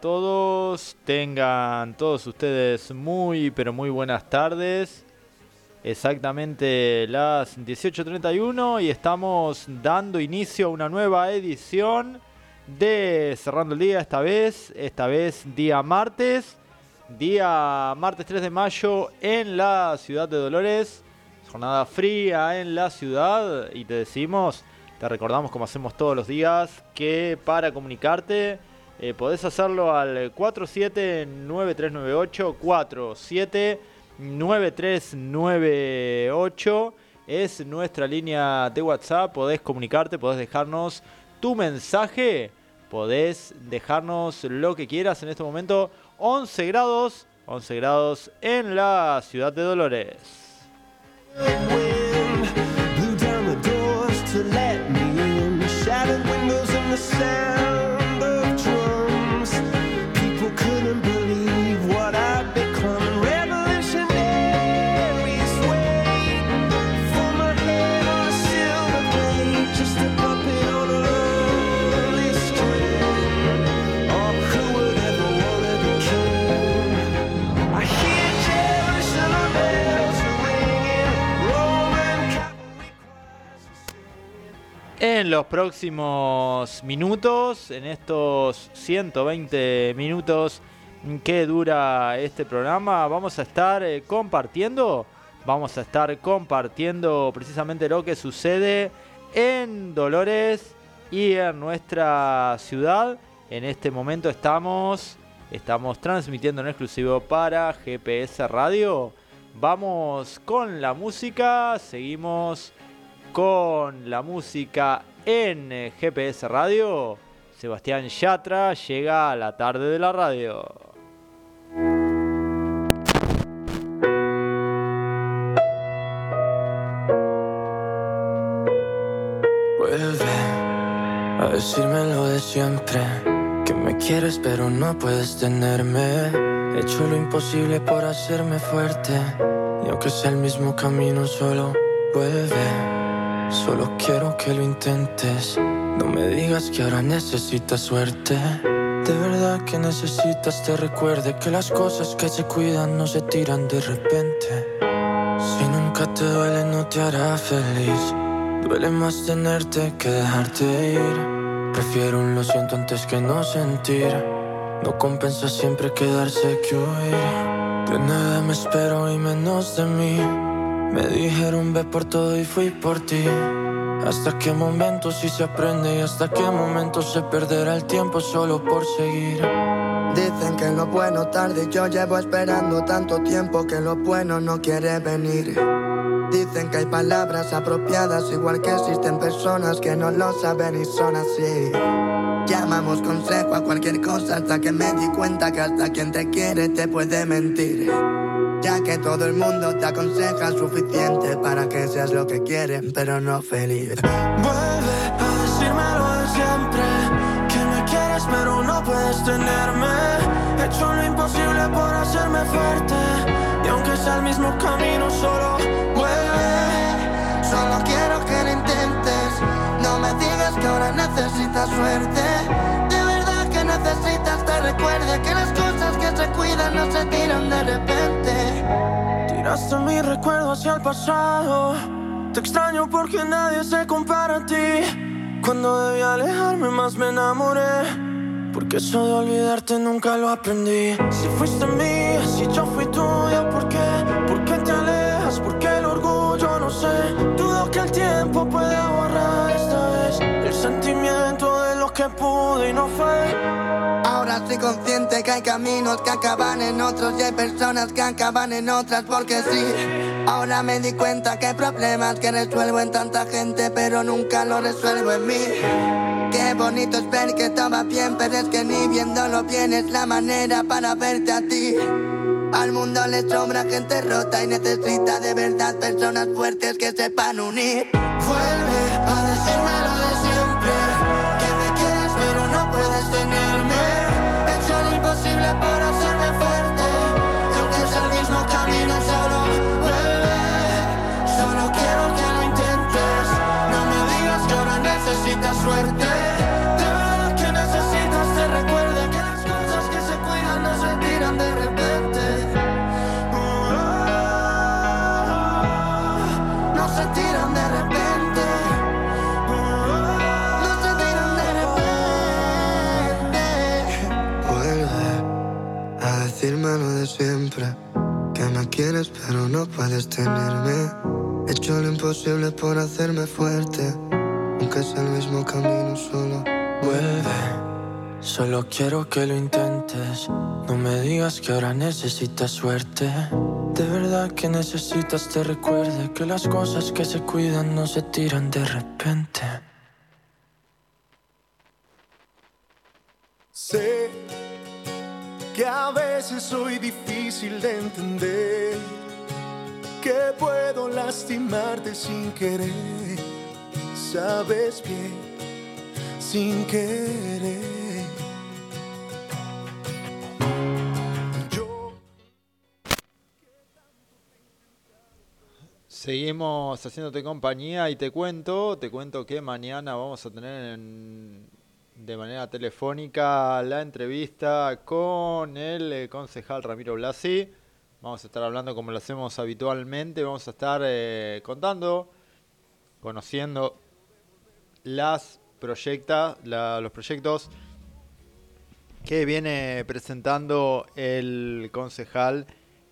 todos. Tengan todos ustedes muy, pero muy buenas tardes. Exactamente las 18.31 y estamos dando inicio a una nueva edición de Cerrando el Día esta vez. Esta vez día martes. Día martes 3 de mayo en la ciudad de Dolores. Jornada fría en la ciudad y te decimos te recordamos, como hacemos todos los días, que para comunicarte eh, podés hacerlo al 479398 479398 es nuestra línea de WhatsApp. Podés comunicarte, podés dejarnos tu mensaje, podés dejarnos lo que quieras en este momento. 11 grados, 11 grados en la ciudad de Dolores. En los próximos minutos, en estos 120 minutos que dura este programa, vamos a estar eh, compartiendo, vamos a estar compartiendo precisamente lo que sucede en Dolores y en nuestra ciudad. En este momento estamos, estamos transmitiendo en exclusivo para GPS Radio. Vamos con la música, seguimos con la música en GPS Radio. Sebastián Yatra llega a la tarde de la radio. Vuelve a decirme lo de siempre. Que me quieres pero no puedes tenerme. He hecho lo imposible por hacerme fuerte. Y aunque sea el mismo camino, solo vuelve. Solo quiero que lo intentes. No me digas que ahora necesitas suerte. De verdad que necesitas te recuerde que las cosas que se cuidan no se tiran de repente. Si nunca te duele no te hará feliz. Duele más tenerte que dejarte ir. Prefiero un lo siento antes que no sentir. No compensa siempre quedarse que huir. De nada me espero y menos de mí. Me dijeron ve por todo y fui por ti. Hasta qué momento si se aprende y hasta qué momento se perderá el tiempo solo por seguir. Dicen que lo bueno tarde yo llevo esperando tanto tiempo que lo bueno no quiere venir. Dicen que hay palabras apropiadas igual que existen personas que no lo saben y son así. Llamamos consejo a cualquier cosa hasta que me di cuenta que hasta quien te quiere te puede mentir. Ya que todo el mundo te aconseja suficiente para que seas lo que quieren, pero no feliz. Vuelve a decirme lo de siempre, que me quieres pero no puedes tenerme. He hecho lo imposible por hacerme fuerte, y aunque sea el mismo camino, solo vuelve. Solo quiero que lo intentes, no me digas que ahora necesitas suerte. Necesitas te recuerde que las cosas que se cuidan no se tiran de repente. Tiraste mi recuerdo hacia el pasado. Te extraño porque nadie se compara a ti. Cuando debí alejarme más me enamoré. Porque eso de olvidarte nunca lo aprendí. Si fuiste mía, si yo fui tuya, ¿por qué? ¿Por qué te alejas? ¿Por qué el orgullo? No sé. Dudo que el tiempo pueda borrar esta vez el sentimiento que pude y no fue. Ahora soy consciente que hay caminos que acaban en otros y hay personas que acaban en otras porque sí. Ahora me di cuenta que hay problemas que resuelvo en tanta gente pero nunca lo resuelvo en mí. Qué bonito es ver que estaba bien, pero es que ni viéndolo bien es la manera para verte a ti. Al mundo le sobra gente rota y necesita de verdad personas fuertes que sepan unir. Vuelve a siempre. Que me quieres pero no puedes tenerme. He hecho lo imposible por hacerme fuerte. Aunque es el mismo camino solo. Vuelve. Solo quiero que lo intentes. No me digas que ahora necesitas suerte. De verdad que necesitas te recuerde que las cosas que se cuidan no se tiran de repente. Sé que a veces soy difícil de entender, que puedo lastimarte sin querer, sabes bien, sin querer. Seguimos haciéndote compañía y te cuento, te cuento que mañana vamos a tener de manera telefónica la entrevista con el eh, concejal Ramiro Blasi. Vamos a estar hablando como lo hacemos habitualmente, vamos a estar eh, contando, conociendo las proyectas, los proyectos que viene presentando el concejal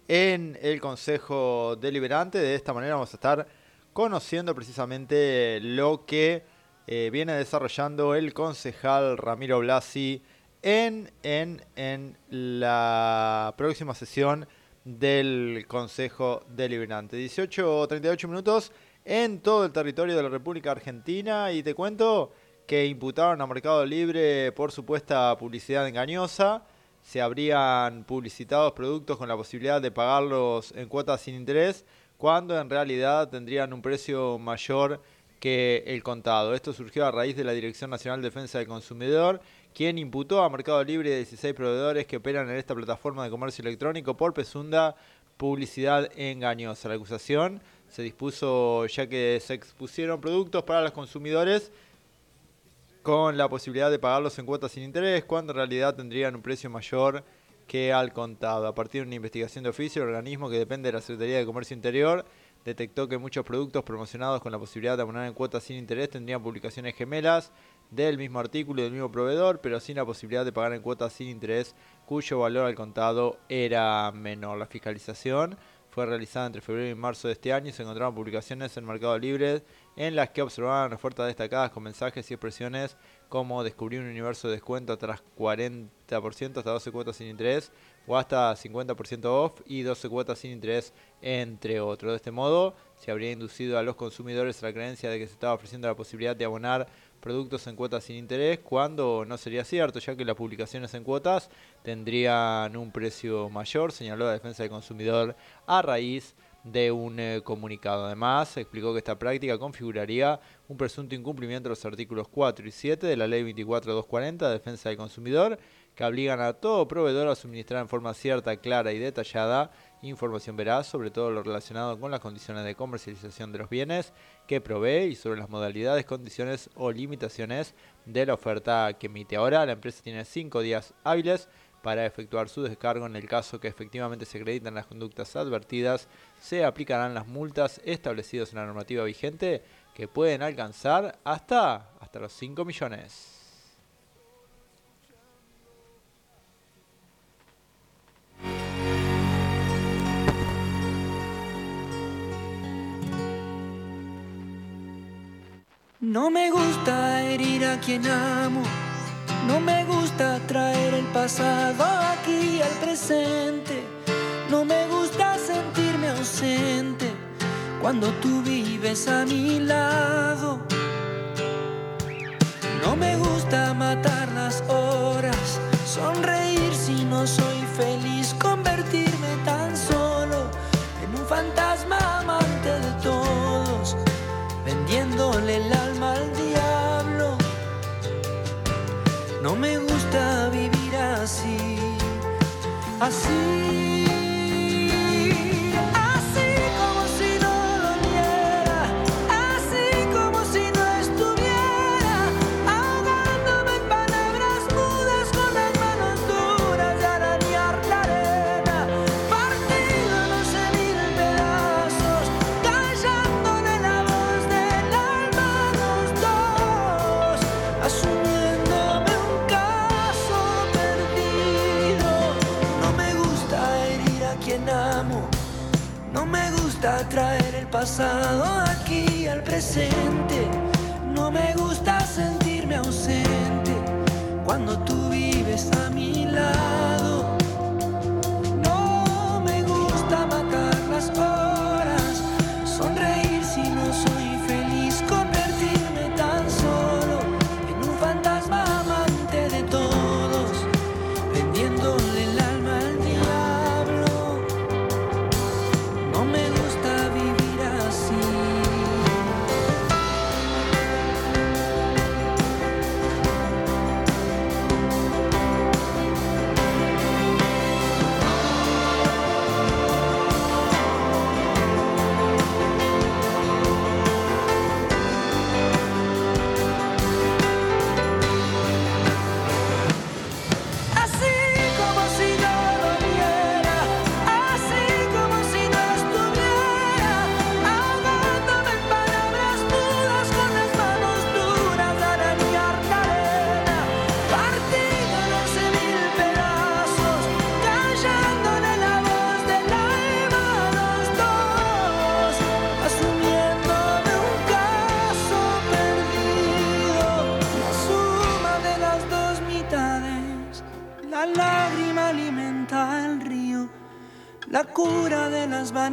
en el Consejo Deliberante. De esta manera vamos a estar conociendo precisamente lo que eh, viene desarrollando el concejal Ramiro Blasi en, en, en la próxima sesión del Consejo Deliberante. 18 o 38 minutos en todo el territorio de la República Argentina y te cuento que imputaron a Mercado Libre por supuesta publicidad engañosa se habrían publicitado productos con la posibilidad de pagarlos en cuotas sin interés, cuando en realidad tendrían un precio mayor que el contado. Esto surgió a raíz de la Dirección Nacional de Defensa del Consumidor, quien imputó a Mercado Libre 16 proveedores que operan en esta plataforma de comercio electrónico por presunda publicidad engañosa. La acusación se dispuso ya que se expusieron productos para los consumidores con la posibilidad de pagarlos en cuotas sin interés, cuando en realidad tendrían un precio mayor que al contado. A partir de una investigación de oficio, el organismo que depende de la Secretaría de Comercio Interior detectó que muchos productos promocionados con la posibilidad de abonar en cuotas sin interés tendrían publicaciones gemelas del mismo artículo y del mismo proveedor, pero sin la posibilidad de pagar en cuotas sin interés, cuyo valor al contado era menor. La fiscalización fue realizada entre febrero y marzo de este año y se encontraron publicaciones en Mercado Libre en las que observaban ofertas destacadas con mensajes y expresiones como descubrir un universo de descuento tras 40% hasta 12 cuotas sin interés o hasta 50% off y 12 cuotas sin interés, entre otros. De este modo, se habría inducido a los consumidores a la creencia de que se estaba ofreciendo la posibilidad de abonar productos en cuotas sin interés, cuando no sería cierto, ya que las publicaciones en cuotas tendrían un precio mayor, señaló la defensa del consumidor a raíz de un eh, comunicado. Además, explicó que esta práctica configuraría un presunto incumplimiento de los artículos 4 y 7 de la Ley 24240 de Defensa del Consumidor, que obligan a todo proveedor a suministrar en forma cierta, clara y detallada información veraz sobre todo lo relacionado con las condiciones de comercialización de los bienes que provee y sobre las modalidades, condiciones o limitaciones de la oferta que emite. Ahora la empresa tiene cinco días hábiles para efectuar su descargo. En el caso que efectivamente se acreditan las conductas advertidas, se aplicarán las multas establecidas en la normativa vigente que pueden alcanzar hasta, hasta los 5 millones. No me gusta herir a quien amo no me gusta traer el pasado aquí al presente. No me gusta sentirme ausente cuando tú vives a mi lado. No me gusta matar las horas, sonreír si no soy feliz, convertirme tan solo en un fantasma amante de todos, vendiéndole el No me gusta vivir así, así.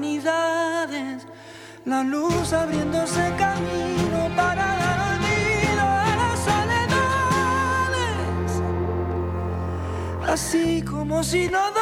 Vanidades, la luz abriéndose camino para dar olvido a las soledades. Así como si no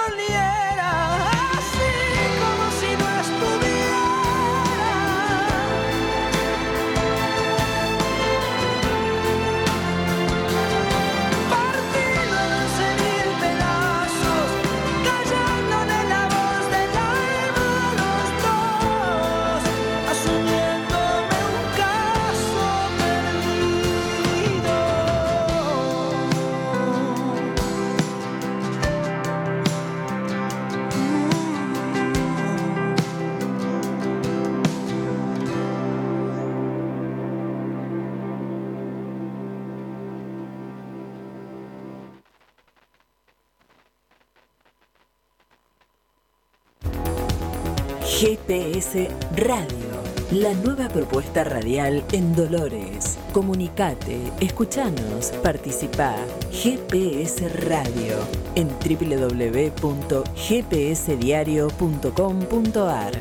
GPS Radio, la nueva propuesta radial en Dolores. Comunicate, escuchanos, participa. GPS Radio en www.gpsdiario.com.ar.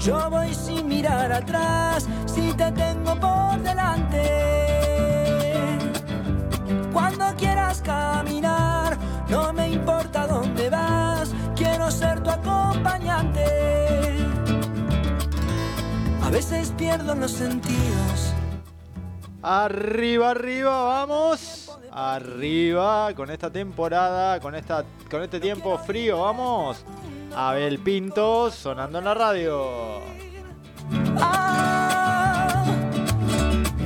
Yo voy sin mirar atrás, si te tengo por delante. Cuando quieras caminar, no me importa dónde vas, quiero ser tu acompañante. A veces pierdo los sentidos. Arriba, arriba, vamos. Arriba con esta temporada, con esta con este tiempo frío, vamos. Abel Pintos sonando en la radio. Ah,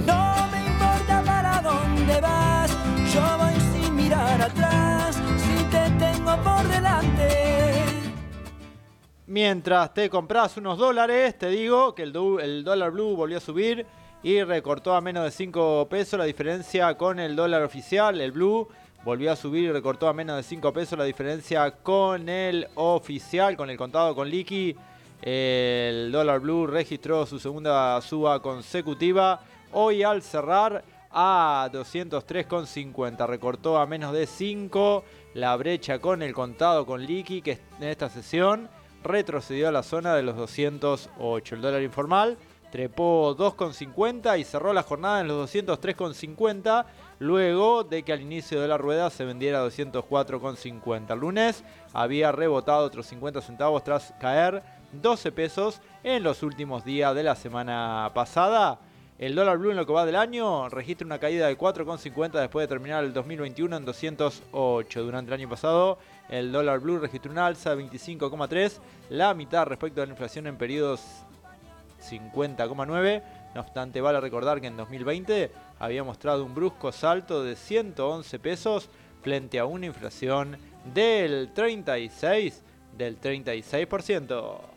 no me importa para dónde vas, yo voy sin mirar atrás, si te tengo por delante. Mientras te compras unos dólares, te digo que el, el dólar blue volvió a subir y recortó a menos de 5 pesos la diferencia con el dólar oficial. El blue volvió a subir y recortó a menos de 5 pesos la diferencia con el oficial, con el contado con liqui. El dólar blue registró su segunda suba consecutiva. Hoy al cerrar a 203,50. Recortó a menos de 5 la brecha con el contado con liqui que en esta sesión retrocedió a la zona de los 208. El dólar informal trepó 2,50 y cerró la jornada en los 203,50 luego de que al inicio de la rueda se vendiera 204,50. El lunes había rebotado otros 50 centavos tras caer 12 pesos en los últimos días de la semana pasada. El dólar blue en lo que va del año registra una caída de 4,50 después de terminar el 2021 en 208. Durante el año pasado, el dólar blue registró una alza de 25,3, la mitad respecto a la inflación en periodos 50,9. No obstante, vale recordar que en 2020 había mostrado un brusco salto de 111 pesos frente a una inflación del 36 del 36%.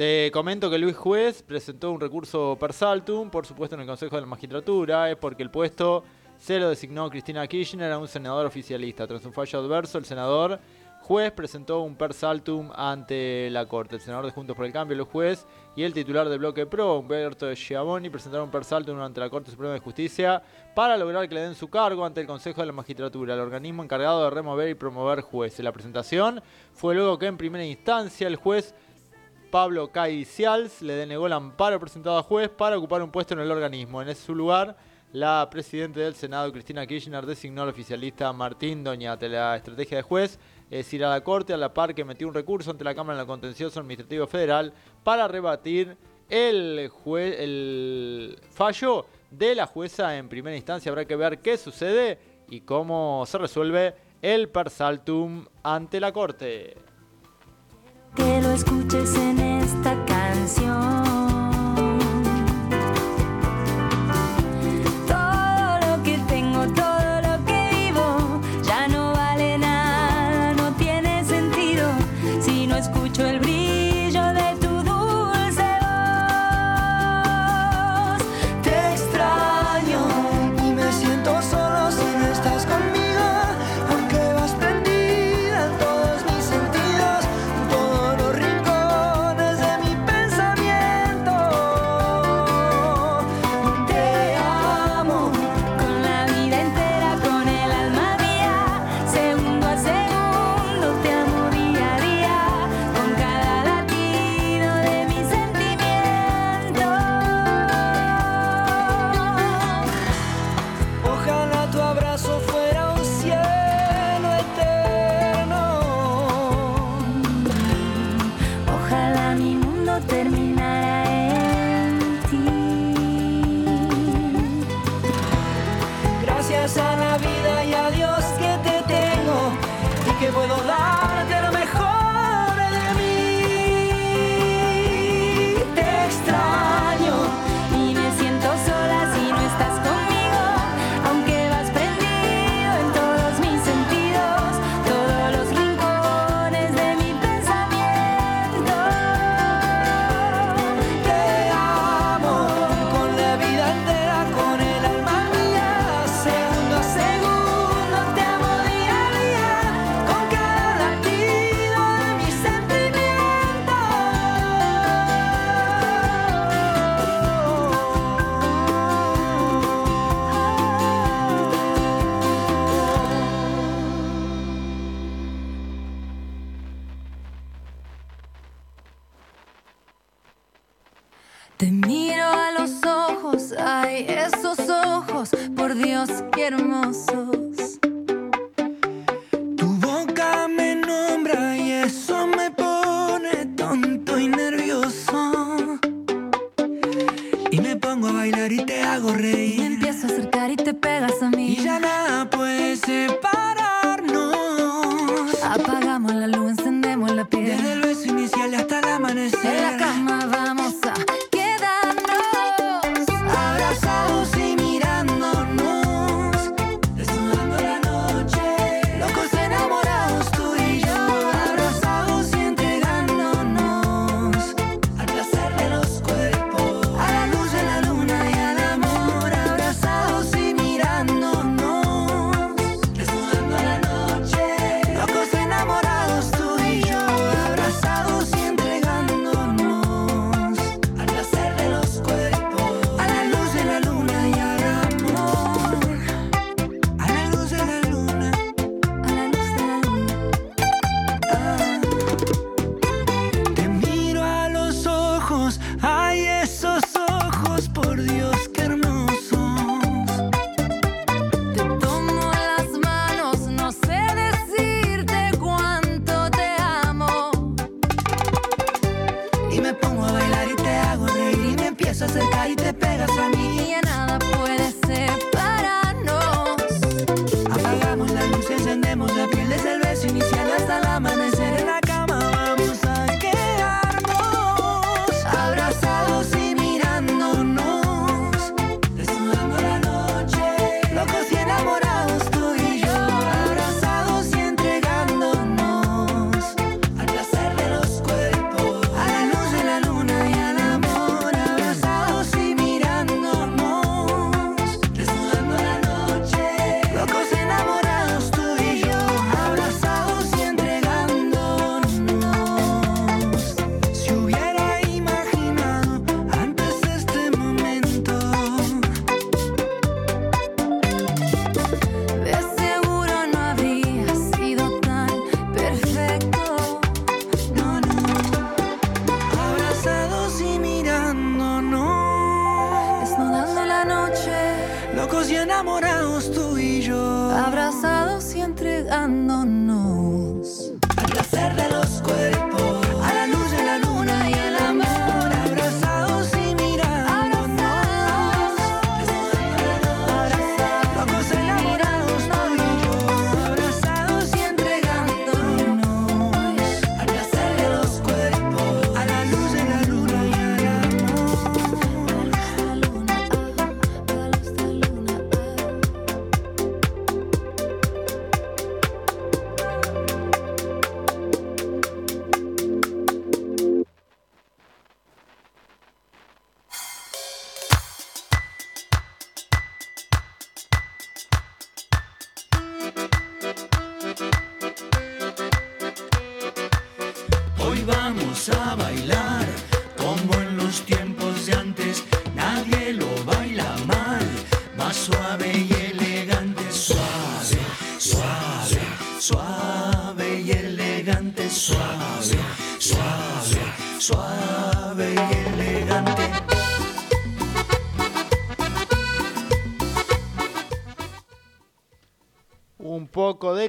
Te comento que Luis Juez presentó un recurso per saltum, por supuesto en el Consejo de la Magistratura, es porque el puesto se lo designó Cristina Kirchner a un senador oficialista. Tras un fallo adverso, el senador Juez presentó un per saltum ante la Corte. El senador de Juntos por el Cambio, Luis Juez, y el titular de Bloque Pro, Humberto Schiavoni, presentaron un per saltum ante la Corte Suprema de Justicia para lograr que le den su cargo ante el Consejo de la Magistratura, el organismo encargado de remover y promover jueces. La presentación fue luego que en primera instancia el juez Pablo Caicials le denegó el amparo presentado a juez para ocupar un puesto en el organismo. En su lugar, la presidenta del Senado, Cristina Kirchner, designó al oficialista Martín Doñate. La estrategia de juez es ir a la Corte a la par que metió un recurso ante la Cámara en el Contencioso Administrativo Federal para rebatir el, el fallo de la jueza en primera instancia. Habrá que ver qué sucede y cómo se resuelve el per saltum ante la Corte. Que lo escuches en esta canción.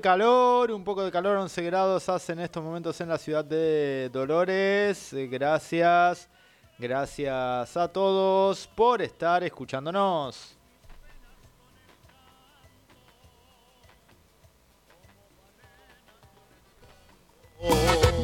Calor, un poco de calor, 11 grados hace en estos momentos en la ciudad de Dolores. Eh, Gracias, gracias a todos por estar escuchándonos. Radiante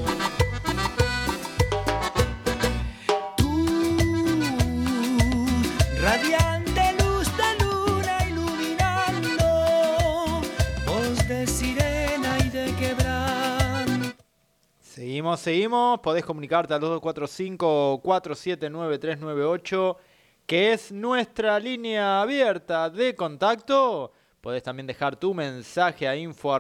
Seguimos, seguimos. Podés comunicarte al 2245-479-398, que es nuestra línea abierta de contacto. Podés también dejar tu mensaje a info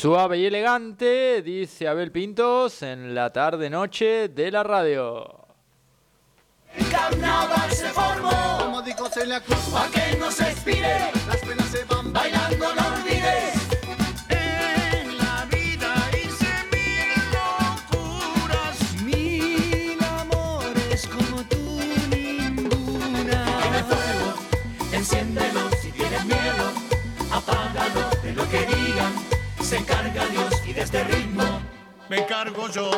Suave y elegante, dice Abel Pintos en la tarde-noche de la radio. El carnaval se formó Como dijo Celia Cruz, pa' que no se expire. las penas se van Bailando no olvides. en la vida hice mil locuras. Mil amores como tú ninguna. Tiene fuego, enciéndelo si tienes miedo. Apágalo de lo que digan. Se encarga Dios y de este ritmo. Me cargo yo.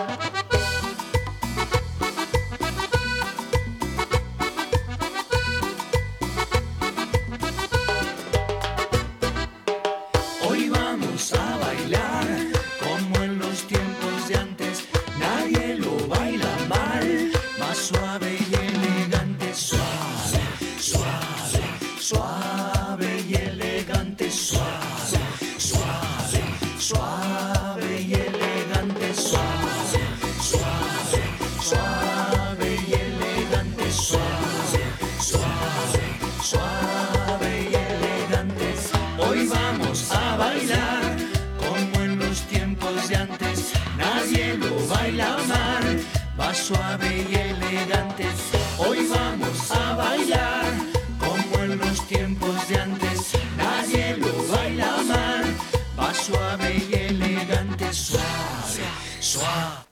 Suave y elegante. Hoy vamos a bailar como en los tiempos de antes. Nadie lo baila mal, va suave y elegante. Suave, suave.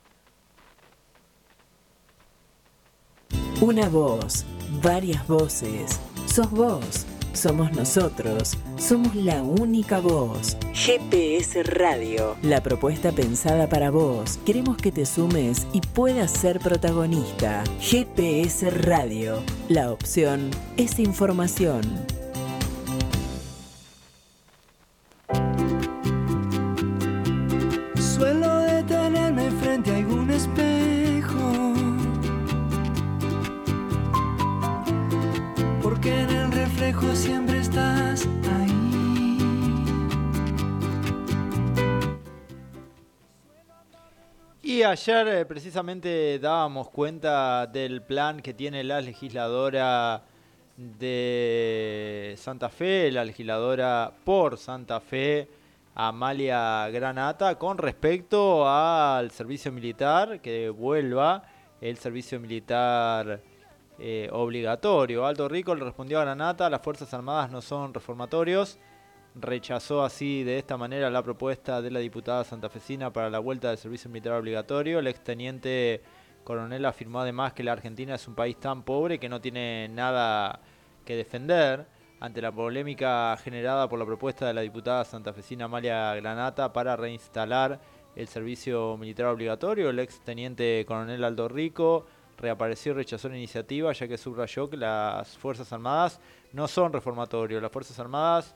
Una voz, varias voces. Sos vos, somos nosotros, somos la única voz. GPS Radio, la propuesta pensada para vos. Queremos que te sumes y puedas ser protagonista. GPS Radio, la opción es información. Suelo detenerme frente a algún espejo. Porque en el reflejo siempre Sí, ayer eh, precisamente dábamos cuenta del plan que tiene la legisladora de Santa Fe, la legisladora por Santa Fe, Amalia Granata, con respecto al servicio militar, que vuelva el servicio militar eh, obligatorio. Alto Rico le respondió a Granata, las Fuerzas Armadas no son reformatorios. Rechazó así de esta manera la propuesta de la diputada santafesina para la vuelta del servicio militar obligatorio. El exteniente coronel afirmó además que la Argentina es un país tan pobre que no tiene nada que defender. Ante la polémica generada por la propuesta de la diputada santafesina Amalia Granata para reinstalar el servicio militar obligatorio, el exteniente coronel Aldo Rico reapareció y rechazó la iniciativa ya que subrayó que las Fuerzas Armadas no son reformatorios. Las Fuerzas Armadas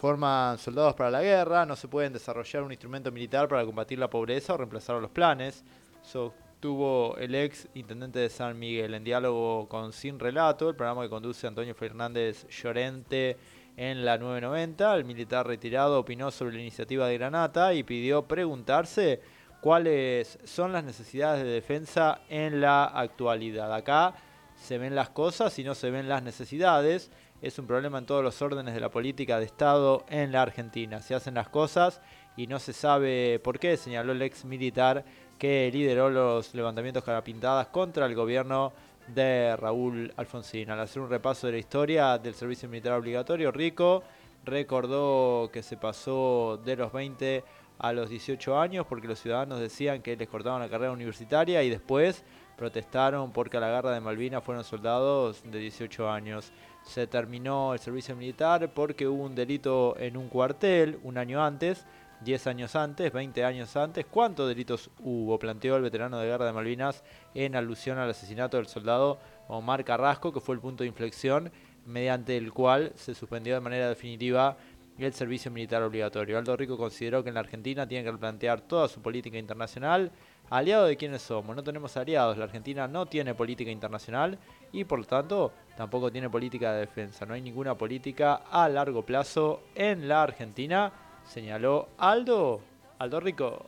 forman soldados para la guerra, no se pueden desarrollar un instrumento militar para combatir la pobreza o reemplazar los planes. Sostuvo el ex intendente de San Miguel en diálogo con Sin Relato, el programa que conduce Antonio Fernández Llorente en la 990. El militar retirado opinó sobre la iniciativa de Granata y pidió preguntarse cuáles son las necesidades de defensa en la actualidad. Acá se ven las cosas y no se ven las necesidades es un problema en todos los órdenes de la política de Estado en la Argentina. Se hacen las cosas y no se sabe por qué, señaló el ex militar que lideró los levantamientos carapintadas contra el gobierno de Raúl Alfonsín. Al hacer un repaso de la historia del servicio militar obligatorio, Rico recordó que se pasó de los 20 a los 18 años porque los ciudadanos decían que les cortaban la carrera universitaria y después protestaron porque a la guerra de Malvinas fueron soldados de 18 años se terminó el servicio militar porque hubo un delito en un cuartel un año antes, 10 años antes, 20 años antes. ¿Cuántos delitos hubo? Planteó el veterano de guerra de Malvinas en alusión al asesinato del soldado Omar Carrasco, que fue el punto de inflexión mediante el cual se suspendió de manera definitiva el servicio militar obligatorio. Aldo Rico consideró que en la Argentina tiene que replantear toda su política internacional. Aliado de quiénes somos, no tenemos aliados. La Argentina no tiene política internacional y por lo tanto tampoco tiene política de defensa. No hay ninguna política a largo plazo en la Argentina, señaló Aldo, Aldo Rico.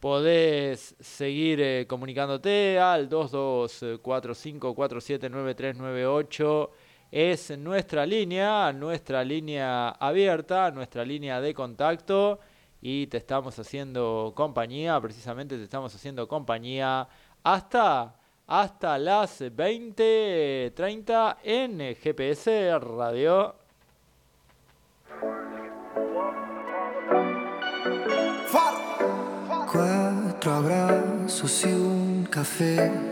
Podés seguir eh, comunicándote al 2245479398. Es nuestra línea, nuestra línea abierta, nuestra línea de contacto. Y te estamos haciendo compañía, precisamente te estamos haciendo compañía hasta, hasta las 20.30 en GPS Radio. Cuatro abrazos y un café.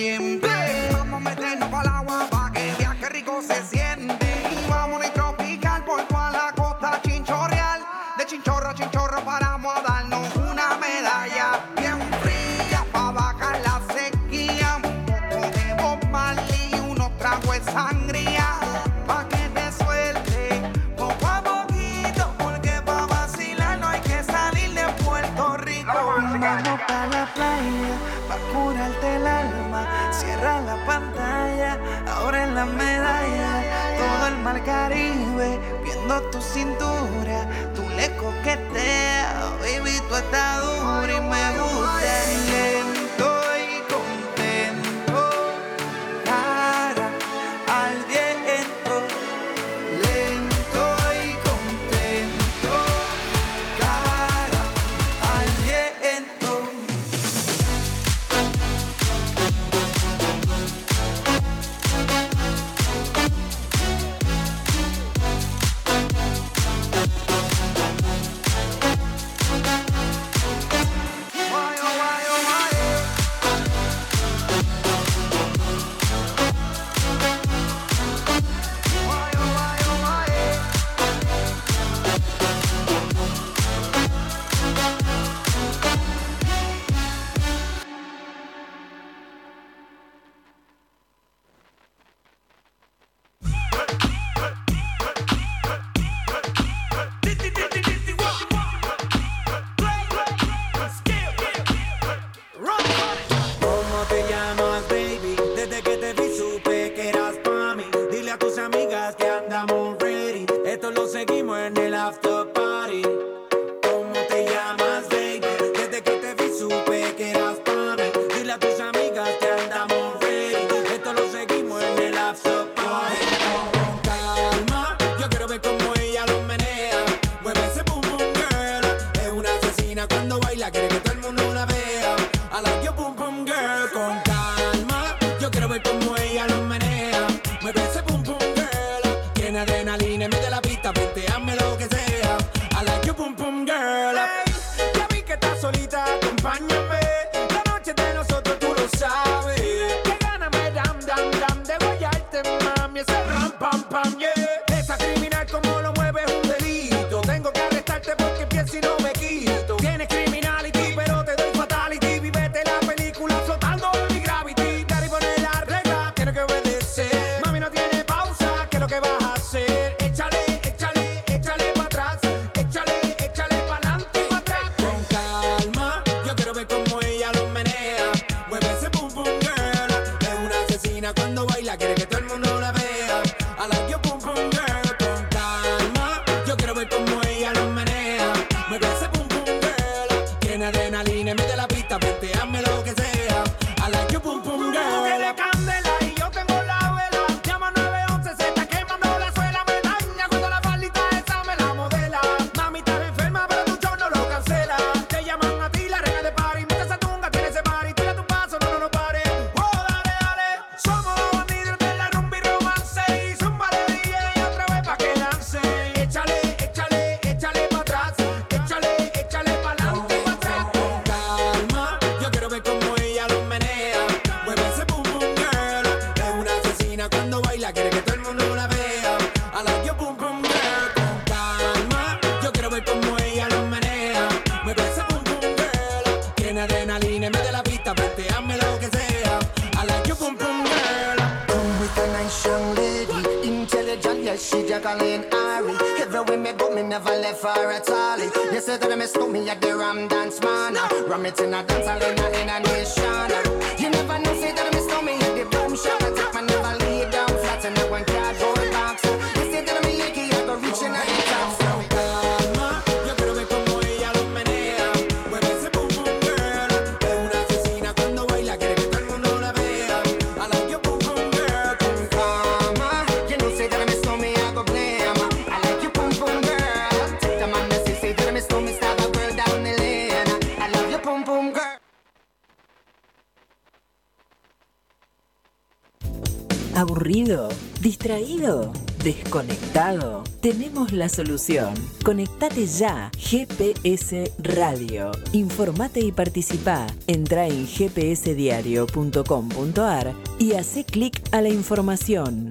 Bien Caribe, viendo tu cintura, tú le coqueteas, baby, tu atadura y me gusta. solución. Conectate ya, GPS Radio. Informate y participa. Entra en gpsdiario.com.ar y hace clic a la información.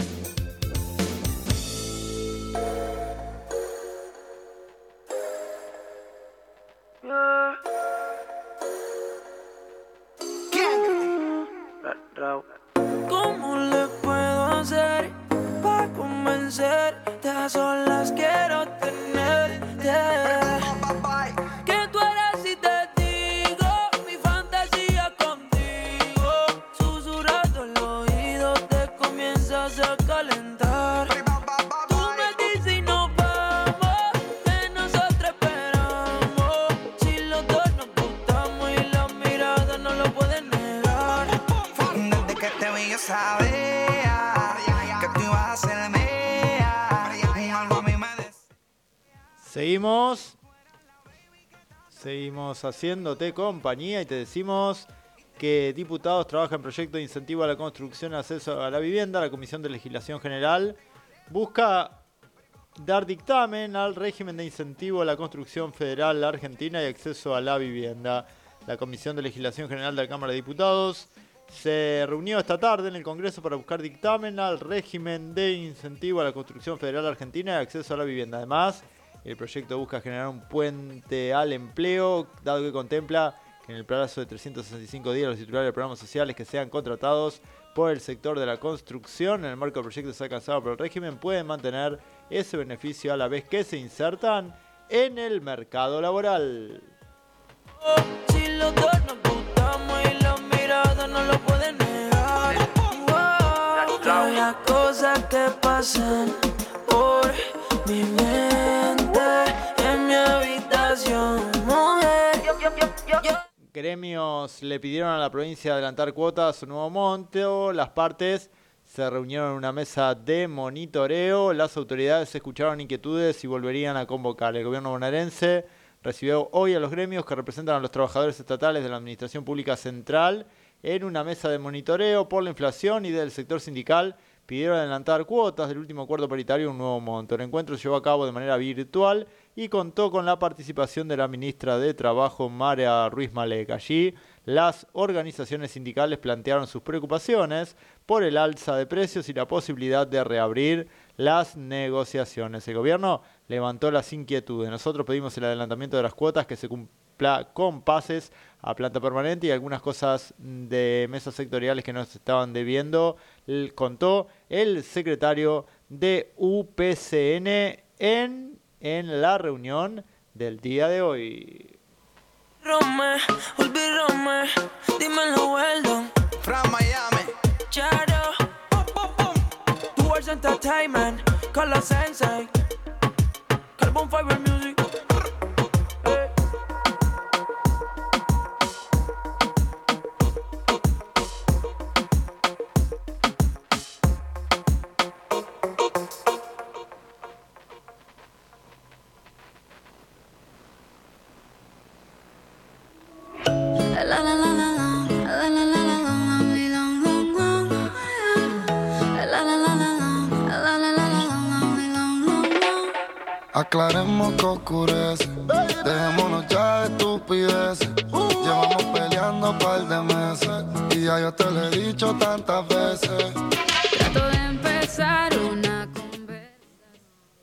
Haciéndote compañía y te decimos que diputados trabajan en proyecto de incentivo a la construcción y acceso a la vivienda. La Comisión de Legislación General busca dar dictamen al régimen de incentivo a la construcción federal argentina y acceso a la vivienda. La Comisión de Legislación General de la Cámara de Diputados se reunió esta tarde en el Congreso para buscar dictamen al régimen de incentivo a la construcción federal argentina y acceso a la vivienda. Además, el proyecto busca generar un puente al empleo, dado que contempla que en el plazo de 365 días los titulares de programas sociales que sean contratados por el sector de la construcción en el marco del proyecto sea alcanzado por el régimen pueden mantener ese beneficio a la vez que se insertan en el mercado laboral. Si los dos nos gustamos y la mirada no lo pueden negar. Wow, las cosas que pasan por mi mente en mi habitación, mujer. Gremios le pidieron a la provincia adelantar cuotas a su nuevo monto. Las partes se reunieron en una mesa de monitoreo. Las autoridades escucharon inquietudes y volverían a convocar. El gobierno bonaerense recibió hoy a los gremios que representan a los trabajadores estatales de la Administración Pública Central en una mesa de monitoreo por la inflación y del sector sindical pidieron adelantar cuotas del último acuerdo paritario un nuevo monto. El encuentro se llevó a cabo de manera virtual y contó con la participación de la ministra de Trabajo, María Ruiz Malek. Allí, las organizaciones sindicales plantearon sus preocupaciones por el alza de precios y la posibilidad de reabrir las negociaciones. El gobierno levantó las inquietudes. Nosotros pedimos el adelantamiento de las cuotas que se cumpla con pases a planta permanente y algunas cosas de mesas sectoriales que nos estaban debiendo, contó el secretario de UPCN en, en la reunión del día de hoy. Dímelo, Weldon. From Miami. Charo, Towards Entertainment, Sensei. Carbon Fiber Music. Aclaremos que oscurece. Dejémonos ya de estupideces. Llevamos peleando un par de meses. Y ya yo te lo he dicho tantas veces. Trato de empezar una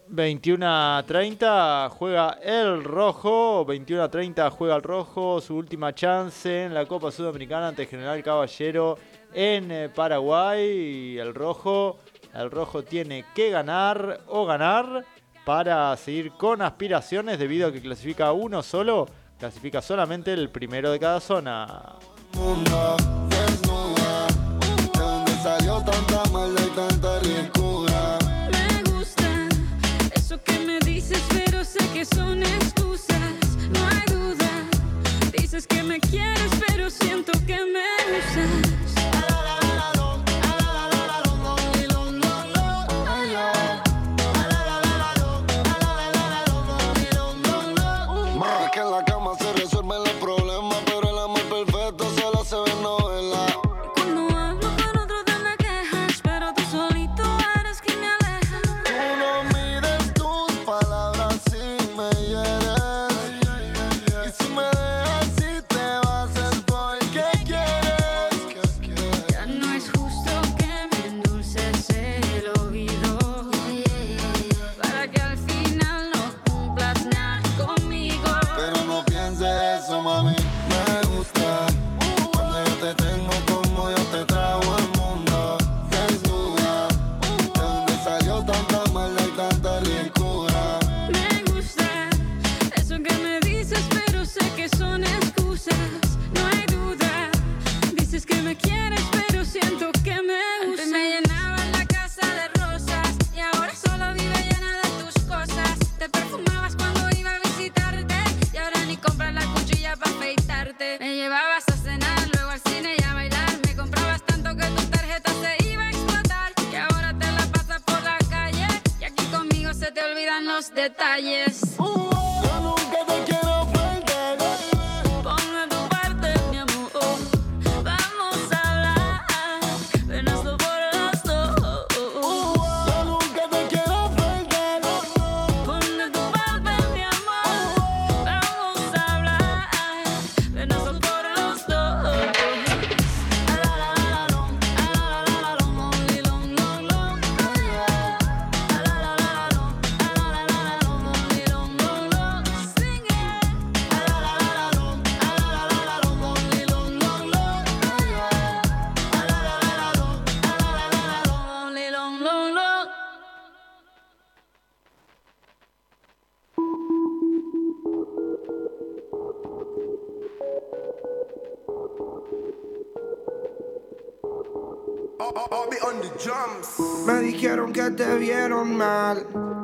21 a 30 juega el rojo, 21 a 30 juega el rojo, su última chance en la Copa Sudamericana ante General Caballero en eh, Paraguay. Y el rojo, el rojo tiene que ganar o ganar para seguir con aspiraciones debido a que clasifica uno solo, clasifica solamente el primero de cada zona. Mundo desnuda. De donde salió tanta maldad y tanta ricura. Me gusta eso que me dices, pero sé que son excusas. No hay duda. Dices que me quieres, pero siento que me usas.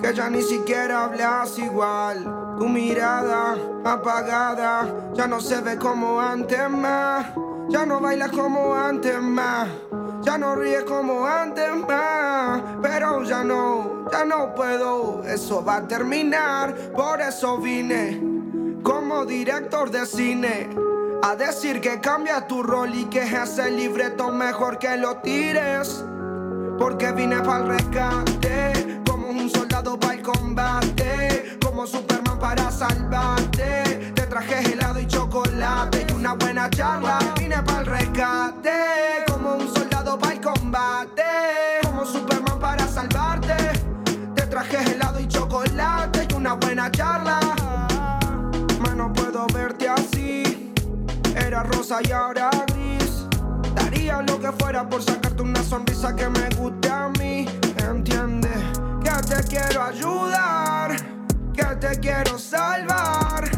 Que ya ni siquiera hablas igual. Tu mirada apagada ya no se ve como antes más. Ya no bailas como antes más. Ya no ríes como antes más. Pero ya no, ya no puedo. Eso va a terminar. Por eso vine como director de cine. A decir que cambia tu rol y que ese libreto mejor que lo tires. Porque vine para el rescate, combate, como Superman para salvarte. Te traje helado y chocolate y una buena charla. Vine para el rescate, como un soldado para el combate, como Superman para salvarte. Te traje helado y chocolate y una buena charla. Ma, no puedo verte así. Era rosa y ahora gris. Daría lo que fuera por sacarte una sonrisa que me guste a mí. Entiende que te quiero ayudar, que te quiero salvar,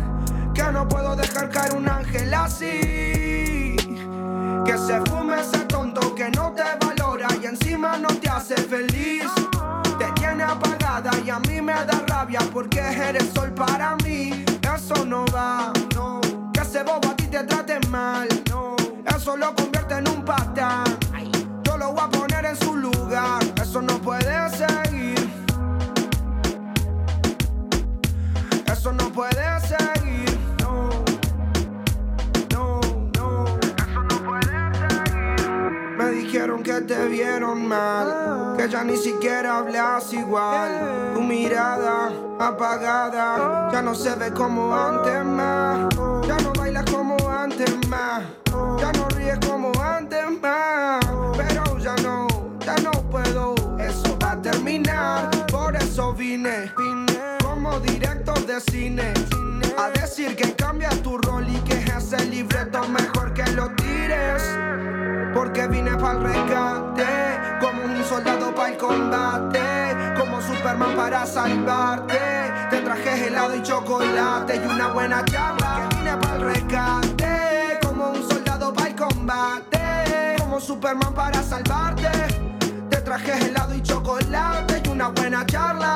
que no puedo dejar caer un ángel así. Que se fume ese tonto que no te valora y encima no te hace feliz. Te tiene apagada y a mí me da rabia porque eres sol para mí. Eso no va, no. Que ese bobo a ti te trate mal, no. Eso lo convierte en un patán. Yo lo voy a poner en su lugar. Eso no puede seguir. Eso no puede seguir. No. No, no. Eso no puede seguir. Me dijeron que te vieron mal. Que ya ni siquiera hablas igual. Tu mirada apagada. Ya no se ve como antes más. Ya no bailas como antes más. Ya no ríes como antes más. Pero ya no, ya no puedo. Eso va a terminar. Por eso vine, vine como director de cine. A decir que cambia tu rol y que ese libreto mejor que lo tires. Porque vine para el rescate, como un soldado para el combate, como Superman para salvarte. Te traje helado y chocolate y una buena charla. Que vine para el rescate, como un soldado para el combate, como Superman para salvarte. Te traje helado y chocolate y una buena charla.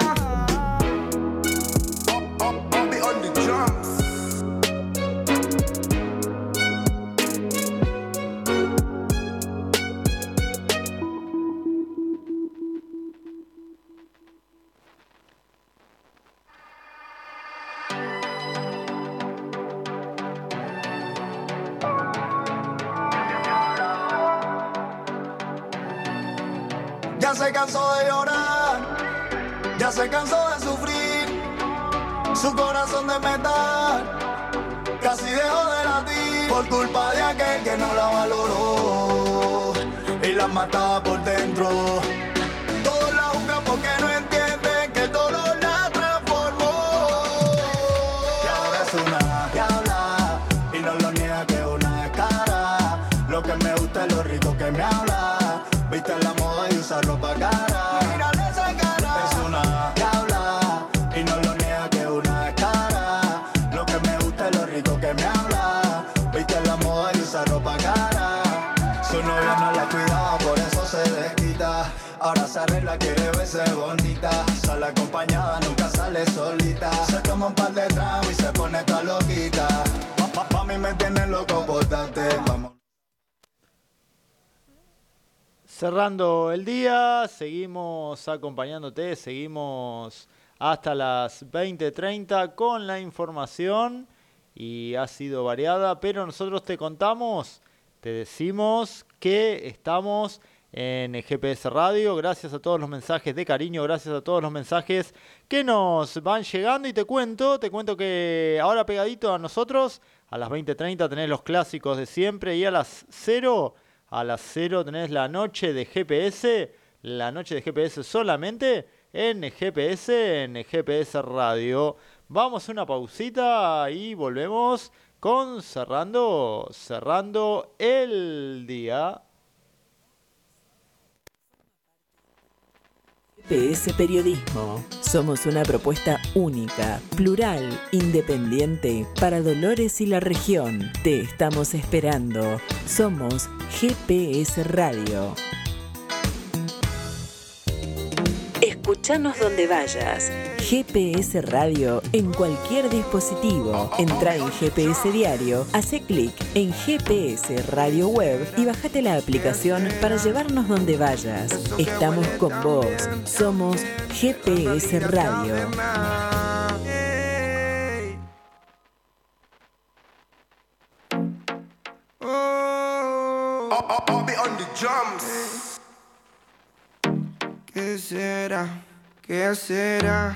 Por un par de tragos y se pone toda loquita. Pa, pa, mí me tiene loco. Cerrando el día, seguimos acompañándote, seguimos hasta las 20:30 con la información y ha sido variada, pero nosotros te contamos, te decimos que estamos en GPS Radio, gracias a todos los mensajes de cariño, gracias a todos los mensajes que nos van llegando y te cuento, te cuento que ahora pegadito a nosotros, a las 20:30 tenés los clásicos de siempre y a las 0 a las 0 tenés la noche de GPS, la noche de GPS solamente en GPS, en GPS Radio. Vamos a una pausita y volvemos con cerrando, cerrando el día. PS Periodismo. Somos una propuesta única, plural, independiente para Dolores y la región. Te estamos esperando. Somos GPS Radio. Escuchanos donde vayas. GPS Radio en cualquier dispositivo. Entra en GPS Diario, hace clic en GPS Radio Web y bájate la aplicación para llevarnos donde vayas. Estamos con vos. Somos GPS Radio. ¿Qué será? ¿Qué será?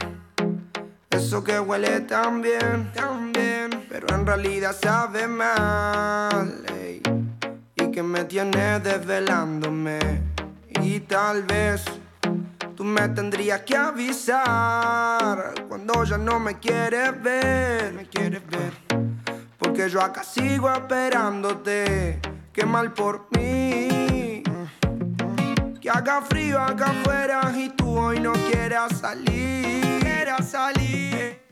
Eso que huele tan bien, tan bien, pero en realidad sabe mal. ey. Y que me tiene desvelándome. Y tal vez tú me tendrías que avisar cuando ya no me quieres ver, me quieres ver. Porque yo acá sigo esperándote. Qué mal por mí. Que haga frío acá afuera y tú hoy no quieras salir. Quieras salir.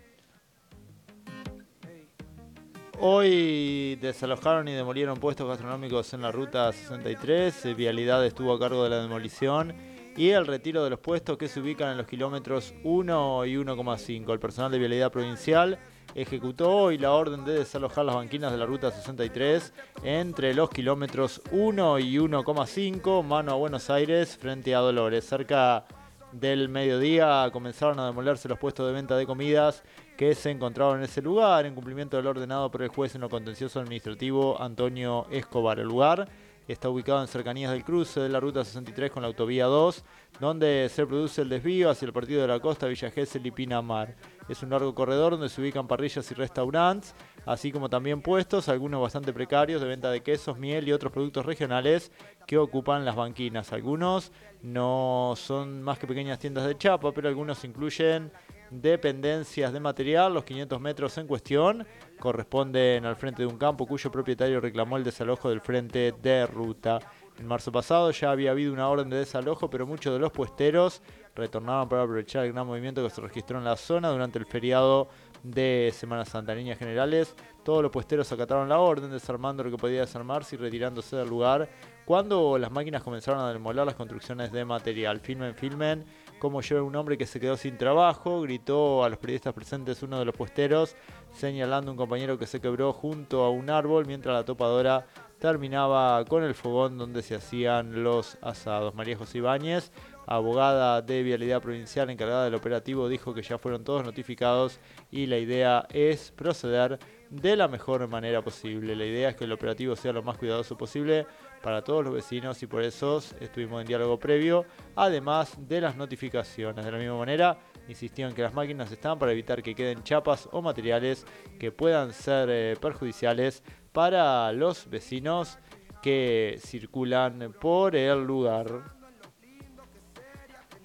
Hoy desalojaron y demolieron puestos gastronómicos en la ruta 63. eh, Vialidad estuvo a cargo de la demolición y el retiro de los puestos que se ubican en los kilómetros 1 y 1,5. El personal de Vialidad Provincial ejecutó hoy la orden de desalojar las banquinas de la ruta 63 entre los kilómetros 1 y 1,5, mano a Buenos Aires frente a Dolores. Cerca del mediodía comenzaron a demolerse los puestos de venta de comidas que se encontraban en ese lugar en cumplimiento del ordenado por el juez en lo contencioso administrativo Antonio Escobar. El lugar está ubicado en cercanías del cruce de la ruta 63 con la autovía 2, donde se produce el desvío hacia el partido de la costa Villa Gesell y Pinamar. Es un largo corredor donde se ubican parrillas y restaurantes, así como también puestos, algunos bastante precarios, de venta de quesos, miel y otros productos regionales que ocupan las banquinas. Algunos no son más que pequeñas tiendas de chapa, pero algunos incluyen dependencias de material. Los 500 metros en cuestión corresponden al frente de un campo cuyo propietario reclamó el desalojo del frente de ruta. En marzo pasado ya había habido una orden de desalojo, pero muchos de los puesteros retornaban para aprovechar el gran movimiento que se registró en la zona durante el feriado de Semana Santa. En líneas generales, todos los puesteros acataron la orden, desarmando lo que podía desarmarse y retirándose del lugar cuando las máquinas comenzaron a demoler las construcciones de material. Filmen, filmen cómo lleva un hombre que se quedó sin trabajo, gritó a los periodistas presentes uno de los puesteros, señalando a un compañero que se quebró junto a un árbol mientras la topadora terminaba con el fogón donde se hacían los asados. María José Ibáñez, abogada de Vialidad Provincial encargada del operativo, dijo que ya fueron todos notificados y la idea es proceder de la mejor manera posible. La idea es que el operativo sea lo más cuidadoso posible para todos los vecinos y por eso estuvimos en diálogo previo, además de las notificaciones. De la misma manera, insistió que las máquinas están para evitar que queden chapas o materiales que puedan ser eh, perjudiciales para los vecinos que circulan por el lugar.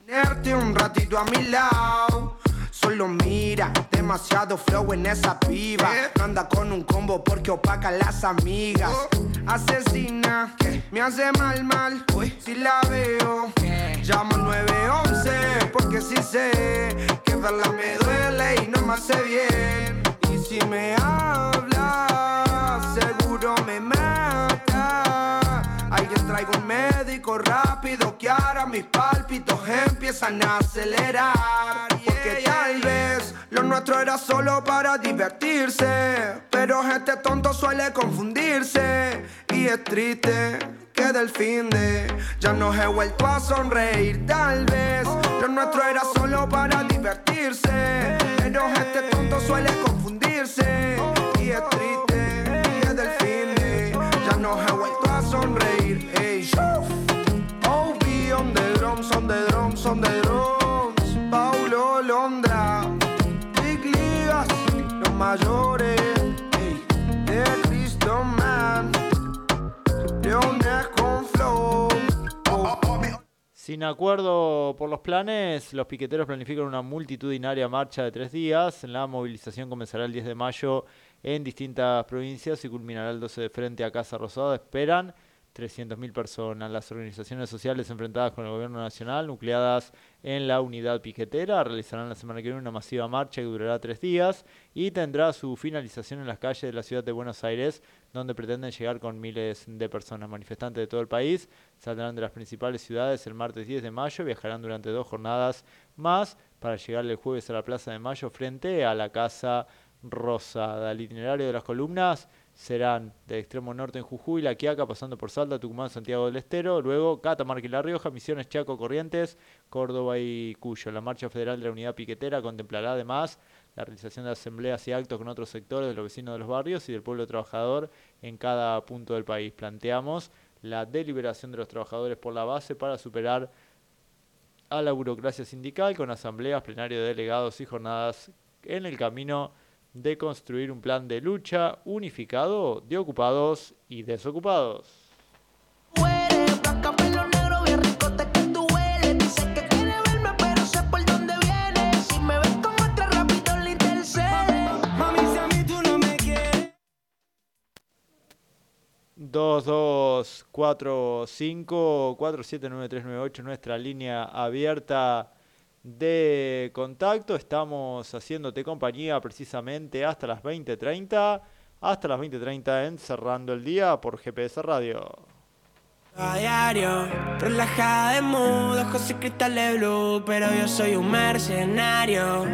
tenerte un ratito a mi lado. Solo mira, demasiado flow en esa piba. No anda con un combo porque opaca a las amigas. Asesina, me hace mal, mal. Si la veo, llamo al 911. Porque si sé que verla me duele y no me hace bien. Y si me habla, seguro me. Traiga un médico rápido que ahora mis pálpitos empiezan a acelerar. Porque tal vez lo nuestro era solo para divertirse. Pero este tonto suele confundirse. Y es triste que del fin de ya no he vuelto a sonreír. Tal vez lo nuestro era solo para divertirse. Pero este tonto suele confundirse. Y es triste Flow. Sin acuerdo por los planes, los piqueteros planifican una multitudinaria marcha de tres días. La movilización comenzará el 10 de mayo en distintas provincias y culminará el 12 de frente a Casa Rosada. Esperan 300.000 personas. Las organizaciones sociales enfrentadas con el gobierno nacional, nucleadas en la unidad piquetera, realizarán la semana que viene una masiva marcha que durará tres días y tendrá su finalización en las calles de la ciudad de Buenos Aires, donde pretenden llegar con miles de personas. Manifestantes de todo el país saldrán de las principales ciudades el martes 10 de mayo viajarán durante dos jornadas más para llegar el jueves a la Plaza de Mayo frente a la Casa Rosada. El itinerario de las columnas serán del extremo norte en Jujuy, La Quiaca, pasando por Salta, Tucumán, Santiago del Estero, luego Catamarca y La Rioja, Misiones, Chaco, Corrientes, Córdoba y Cuyo. La marcha federal de la unidad piquetera contemplará además la realización de asambleas y actos con otros sectores de los vecinos de los barrios y del pueblo trabajador en cada punto del país. Planteamos la deliberación de los trabajadores por la base para superar a la burocracia sindical con asambleas, plenario de delegados y jornadas en el camino de construir un plan de lucha unificado de ocupados y desocupados. Blanca, pelo negro, bien ricote que tú hueles. Dice que quiere verme, pero sé por dónde viene. Si me ves con otra, rápido le intercede. Mami, si a mí tú no me quieres. 2245 479398 nuestra línea abierta de contacto. Estamos haciéndote compañía precisamente hasta las 20:30, hasta las 20:30 en Cerrando el Día por GPS Radio. A diario, relajada de mood, ojos y cristales blue, pero yo soy un mercenario.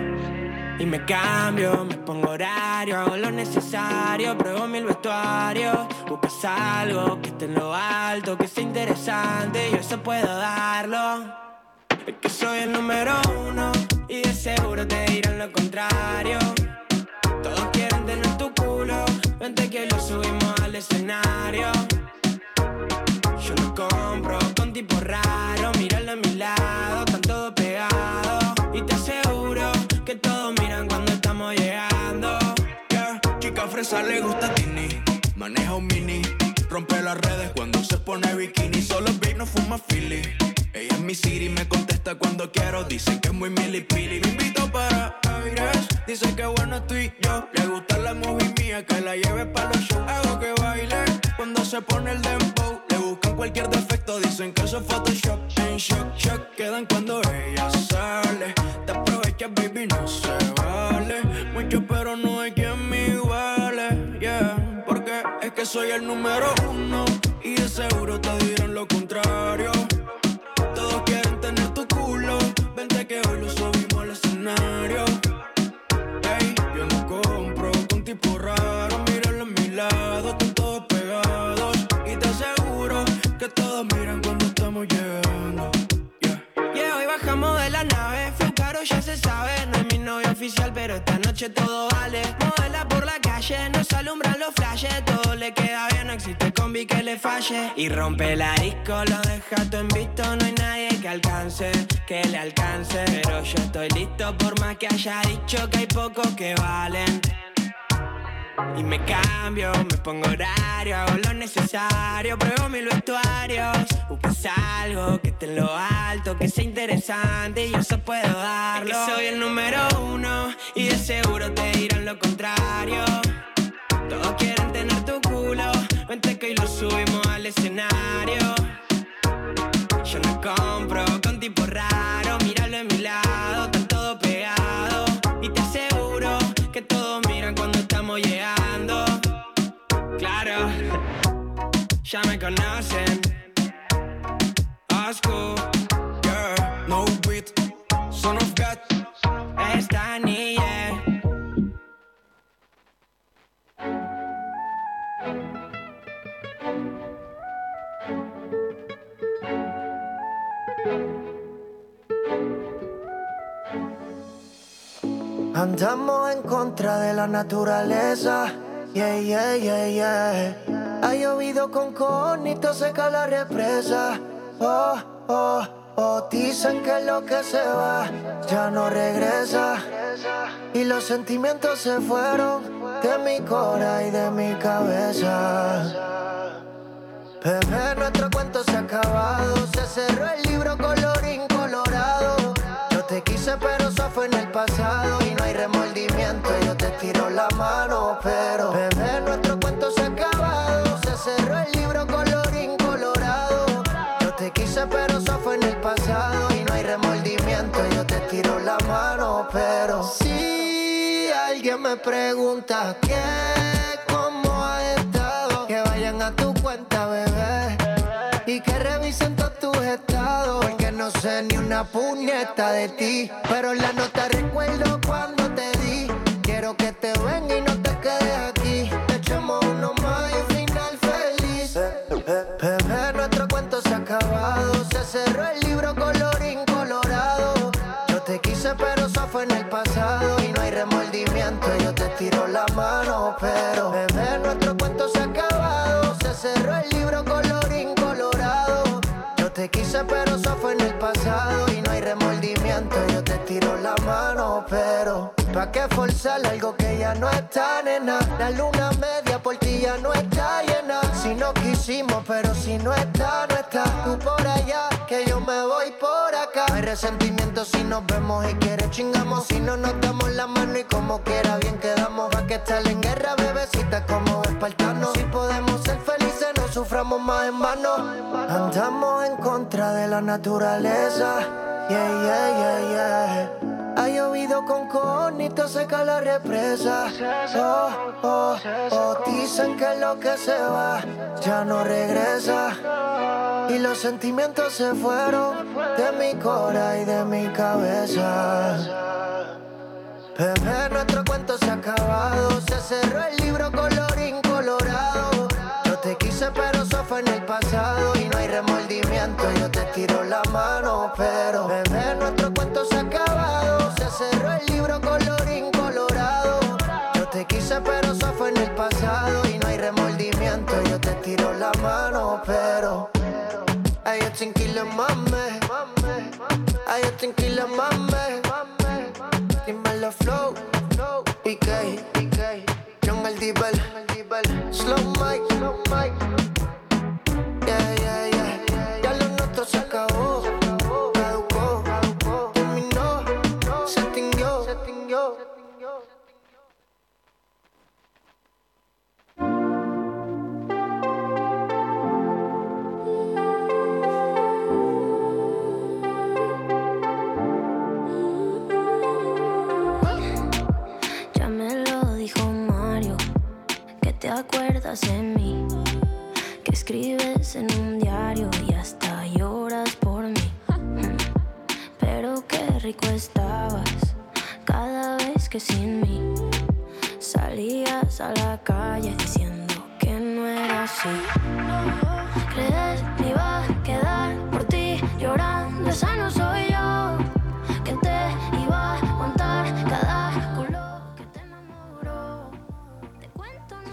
Y me cambio, me pongo horario, hago lo necesario, pruebo mil vestuarios. Buscas algo que esté en lo alto, que sea interesante, yo eso puedo darlo. Es que soy el número uno y de seguro te dirán lo contrario. Todos quieren tener tu culo, vente que lo subimos al escenario. Yo no compro con tipo raro, míralo a mi lado, están todos pegados. Y te aseguro que todos miran cuando estamos llegando. Chica fresa le gusta Tini, maneja un mini, rompe las redes cuando se pone bikini, solo babe no fuma Philly. Ella es mi city, me contesta cuando quiero, dicen que es muy milipili. Me invito para aires, dice que bueno estoy yo. Le gusta la movie mía, que la lleve para los shows. Hago que baile cuando se pone el dembow. Le buscan cualquier defecto, dicen que eso es Photoshop. En shock, shock, quedan cuando ella sale. Te aprovechas, baby, no se vale. Mucho, pero no hay quien me iguale. Yeah, porque es que soy el número uno. Y de seguro te dirán lo contrario. Ya se sabe. No es mi novio oficial, pero esta noche todo vale. Modela por la calle, nos alumbran los flashes. Todo le queda bien, no existe combi que le falle. Y rompe la disco, lo deja todo en visto. No hay nadie que alcance, que le alcance. Pero yo estoy listo, por más que haya dicho que hay pocos que valen. Y me cambio, me pongo horario, hago lo necesario, pruebo mil vestuarios. Buscas algo que esté en lo alto, que sea interesante y yo eso puedo darlo. Es que soy el número uno y de seguro te dirán lo contrario. Todos quieren tener tu culo, vente que hoy lo subimos al escenario. Yo no compro con tipo raro, No son of God. esta. Andamos en contra de la naturaleza. Yeah, yeah, yeah, yeah. Ha llovido con conito, seca la represa. Oh, oh, oh. Dicen que lo que se va ya no regresa. Y los sentimientos se fueron de mi cora y de mi cabeza. Bebé, nuestro cuento se ha acabado. Se cerró el libro colorín colorado. Yo te quise, pero eso fue en el pasado. Y no hay remordimiento. Yo te tiro la mano, pero. Bebé, nuestro cuento se ha acabado. Se cerró el libro colorín pero si alguien me pregunta qué, cómo ha estado, que vayan a tu cuenta, bebé, y que revisen todos tus estados, porque no sé ni una puñeta de ti, pero la nota recuerdo cuando te di, quiero que te ven y no te. Te quise, pero eso fue en el pasado y no hay remordimiento. Yo te tiro la mano, pero ¿pa' qué forzar algo que ya no está, nena? La luna media por ti ya no está llena. Si no quisimos, pero si no está, no está. Tú por allá, que yo me voy por acá. No hay resentimiento si nos vemos y quieres chingamos. Si no nos damos la mano y como quiera bien quedamos. Va que estar en guerra, bebecita, como espartanos. Si podemos ser felices, suframos más en vano. Andamos en contra de la naturaleza. Yeah, yeah, yeah, yeah. Ha llovido con conito, seca la represa. Oh, oh, oh, dicen que lo que se va ya no regresa. Y los sentimientos se fueron de mi cora y de mi cabeza. Bebé, nuestro cuento se ha acabado. Se cerró el libro colorín. Quise, pero eso fue en el pasado. Y no hay remordimiento. Yo te tiro la mano, pero bebé, nuestro cuento se ha acabado. Se cerró el libro colorín colorado. Yo te quise, pero eso fue en el pasado. Y no hay remordimiento. Yo te tiro la mano, pero. Ay, yo tranquila, mame. Ay, yo tranquila, mame. Dímelo flow, PK, PK, John el Dibel, Slow Mike, Slow Mike. Yeah, yeah, yeah. Acuerdas de mí, que escribes en un diario y hasta lloras por mí. Pero qué rico estabas cada vez que sin mí salías a la calle diciendo que no era así. Crees que iba a quedar por ti llorando, esa no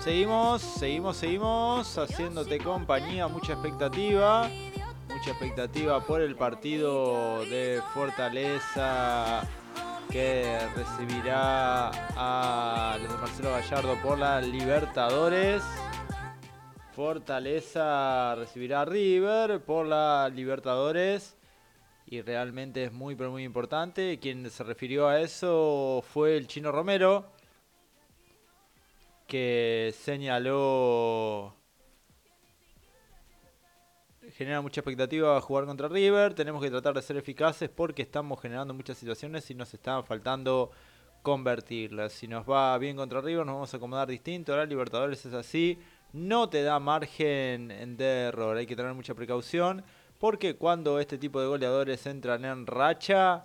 Seguimos, seguimos, seguimos haciéndote compañía, mucha expectativa, mucha expectativa por el partido de Fortaleza que recibirá a los Marcelo Gallardo por la Libertadores. Fortaleza recibirá a River por la Libertadores y realmente es muy pero muy importante. Quien se refirió a eso fue el Chino Romero que señaló genera mucha expectativa jugar contra River. Tenemos que tratar de ser eficaces porque estamos generando muchas situaciones y nos están faltando convertirlas. Si nos va bien contra River, nos vamos a acomodar distinto. Ahora Libertadores es así. No te da margen de error. Hay que tener mucha precaución. Porque cuando este tipo de goleadores entran en racha,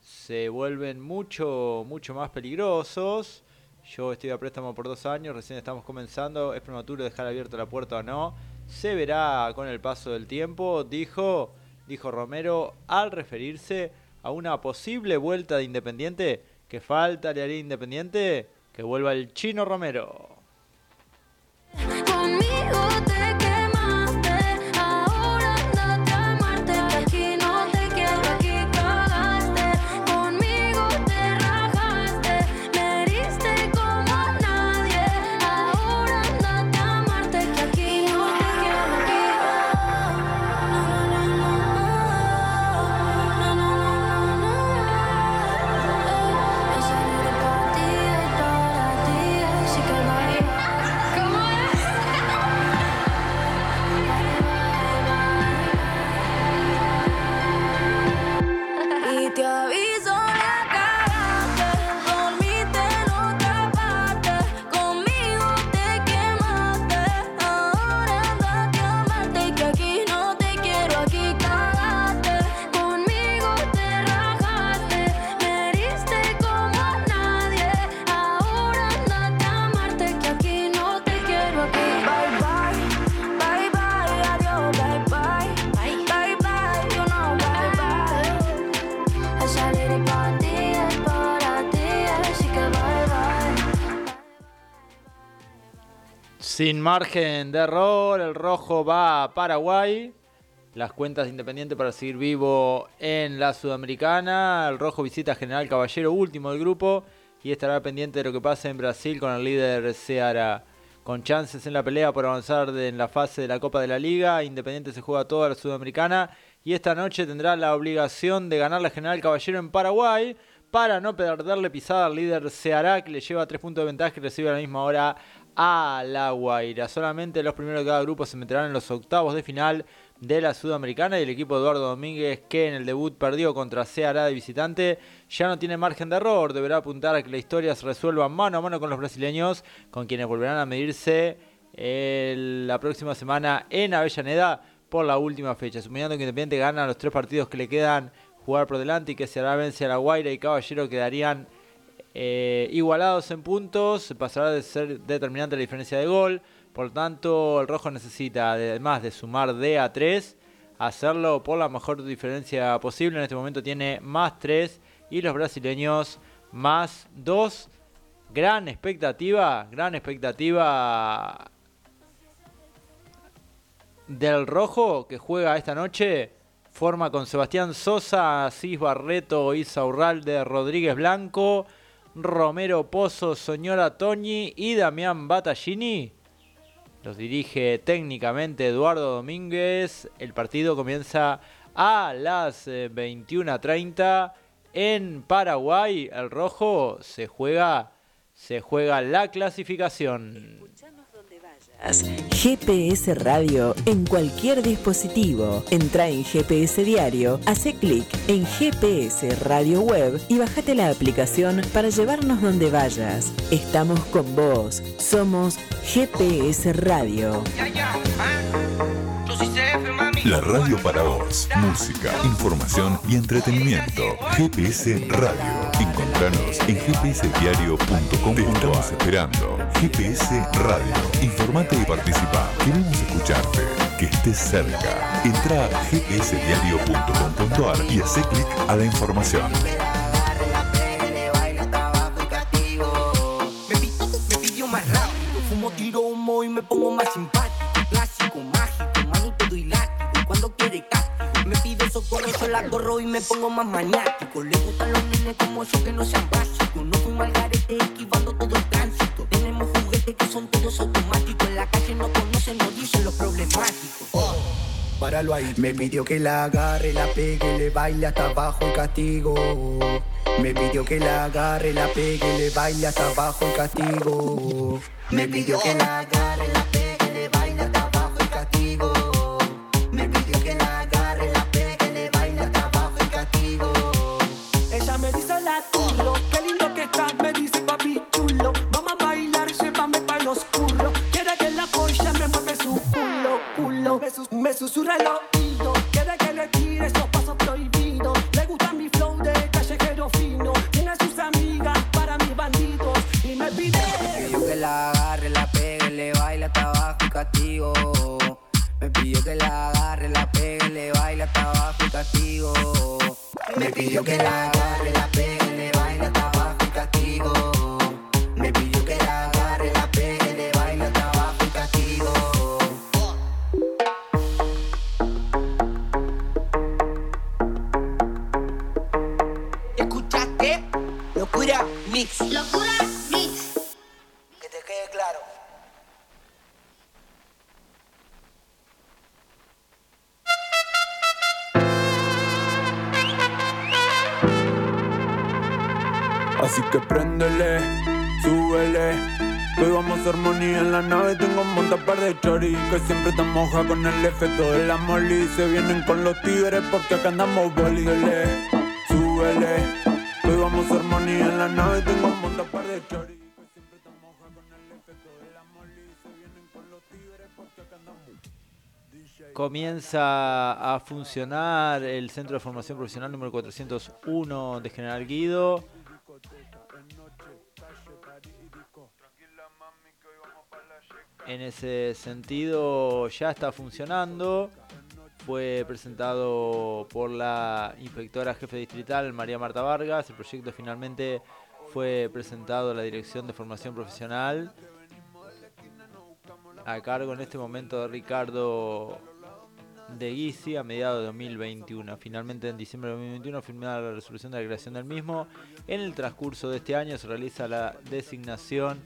se vuelven mucho, mucho más peligrosos. Yo estoy a préstamo por dos años, recién estamos comenzando. Es prematuro dejar abierta la puerta o no. Se verá con el paso del tiempo, dijo, dijo Romero, al referirse a una posible vuelta de Independiente. Que falta le haría Independiente? Que vuelva el chino Romero. Sin margen de error, el rojo va a Paraguay. Las cuentas de Independiente para seguir vivo en la Sudamericana. El rojo visita a General Caballero, último del grupo. Y estará pendiente de lo que pase en Brasil con el líder Ceará. Con chances en la pelea por avanzar en la fase de la Copa de la Liga. Independiente se juega toda la Sudamericana. Y esta noche tendrá la obligación de ganar la General Caballero en Paraguay. Para no perderle pisada al líder Ceará, que le lleva tres puntos de ventaja y recibe a la misma hora a La Guaira. Solamente los primeros de cada grupo se meterán en los octavos de final de la Sudamericana y el equipo Eduardo Domínguez, que en el debut perdió contra Ceará de visitante, ya no tiene margen de error. Deberá apuntar a que la historia se resuelva mano a mano con los brasileños, con quienes volverán a medirse la próxima semana en Avellaneda por la última fecha. Suponiendo que Independiente gana los tres partidos que le quedan jugar por delante y que Ceará vence a La Guaira y Caballero quedarían eh, igualados en puntos, pasará de ser determinante la diferencia de gol. Por lo tanto, el rojo necesita, además de sumar de a 3, hacerlo por la mejor diferencia posible. En este momento tiene más 3 y los brasileños más 2. Gran expectativa, gran expectativa del rojo que juega esta noche. Forma con Sebastián Sosa, Asís Barreto, Isa Urralde, Rodríguez Blanco, Romero Pozo, Soñora Toñi y Damián Battaglini. Los dirige técnicamente Eduardo Domínguez. El partido comienza a las eh, 21.30 en Paraguay. El rojo se juega, se juega la clasificación. GPS Radio en cualquier dispositivo. Entra en GPS Diario, hace clic en GPS Radio Web y bájate la aplicación para llevarnos donde vayas. Estamos con vos. Somos GPS Radio. La radio para vos. Música, información y entretenimiento. GPS Radio. Encontranos en gpsdiario.com. Te estamos esperando. GPS Radio. Informate y participa. Queremos escucharte. Que estés cerca. Entra a gpsdiario.com.ar y hace clic a la información. Fumo tiro humo y me pongo más simpático. Socorro, yo la corro y me pongo más maniático. Le gustan los nenes como yo que no sean básicos. No fumo al garete esquivando todo el tránsito. Tenemos juguetes que son todos automáticos. En la calle no conocen, no dicen los problemáticos. Páralo ahí. Me pidió que la agarre, la pegue, le baile hasta abajo el castigo. Me pidió que la agarre, la pegue, le baile hasta abajo el castigo. Me pidió que la agarre, la pegue, Me, sus- me susurra el oído, quiere que le tire esos pasos prohibidos. Le gusta mi flow de callejero fino. Tiene sus amigas para mis bandidos y me pide. Me pidió que la agarre, la pegue, le baile hasta abajo el castigo. Me pidió que la agarre, la pegue, le baile hasta abajo el castigo. Me pidió que la agarre, la pegue, que siempre te moja con el efecto de la moli. Se vienen con los tigres porque acá andamos boli. Súbele. Que hoy vamos a armonía en la nave. Tengo un montón par de chori. Comienza a funcionar el Centro de Formación Profesional número 401 de General Guido. En ese sentido ya está funcionando. Fue presentado por la inspectora jefe distrital María Marta Vargas. El proyecto finalmente fue presentado a la Dirección de Formación Profesional a cargo en este momento de Ricardo de Guisi a mediados de 2021. Finalmente en diciembre de 2021 firmada la resolución de la creación del mismo. En el transcurso de este año se realiza la designación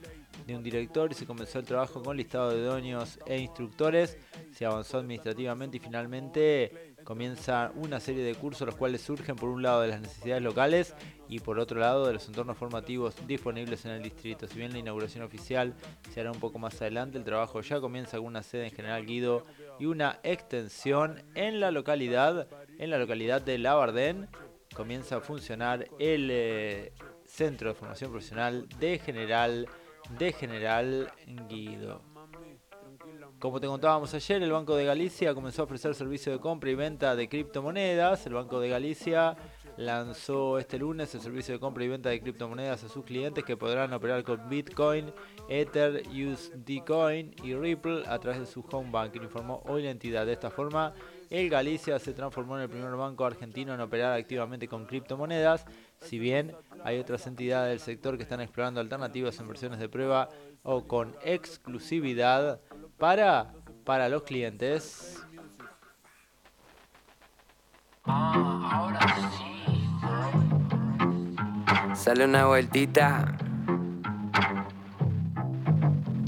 de un director y se comenzó el trabajo con listado de dueños e instructores. Se avanzó administrativamente y finalmente comienza una serie de cursos los cuales surgen por un lado de las necesidades locales y por otro lado de los entornos formativos disponibles en el distrito. Si bien la inauguración oficial se hará un poco más adelante, el trabajo ya comienza con una sede en General Guido y una extensión en la localidad, en la localidad de Labardén. Comienza a funcionar el eh, Centro de Formación Profesional de General de General Guido. Como te contábamos ayer, el Banco de Galicia comenzó a ofrecer servicio de compra y venta de criptomonedas. El Banco de Galicia lanzó este lunes el servicio de compra y venta de criptomonedas a sus clientes que podrán operar con Bitcoin, Ether, USD Coin y Ripple a través de su home banking, informó hoy la entidad. De esta forma, el Galicia se transformó en el primer banco argentino en operar activamente con criptomonedas, si bien hay otras entidades del sector que están explorando alternativas en versiones de prueba o con exclusividad para, para los clientes. Sale una vueltita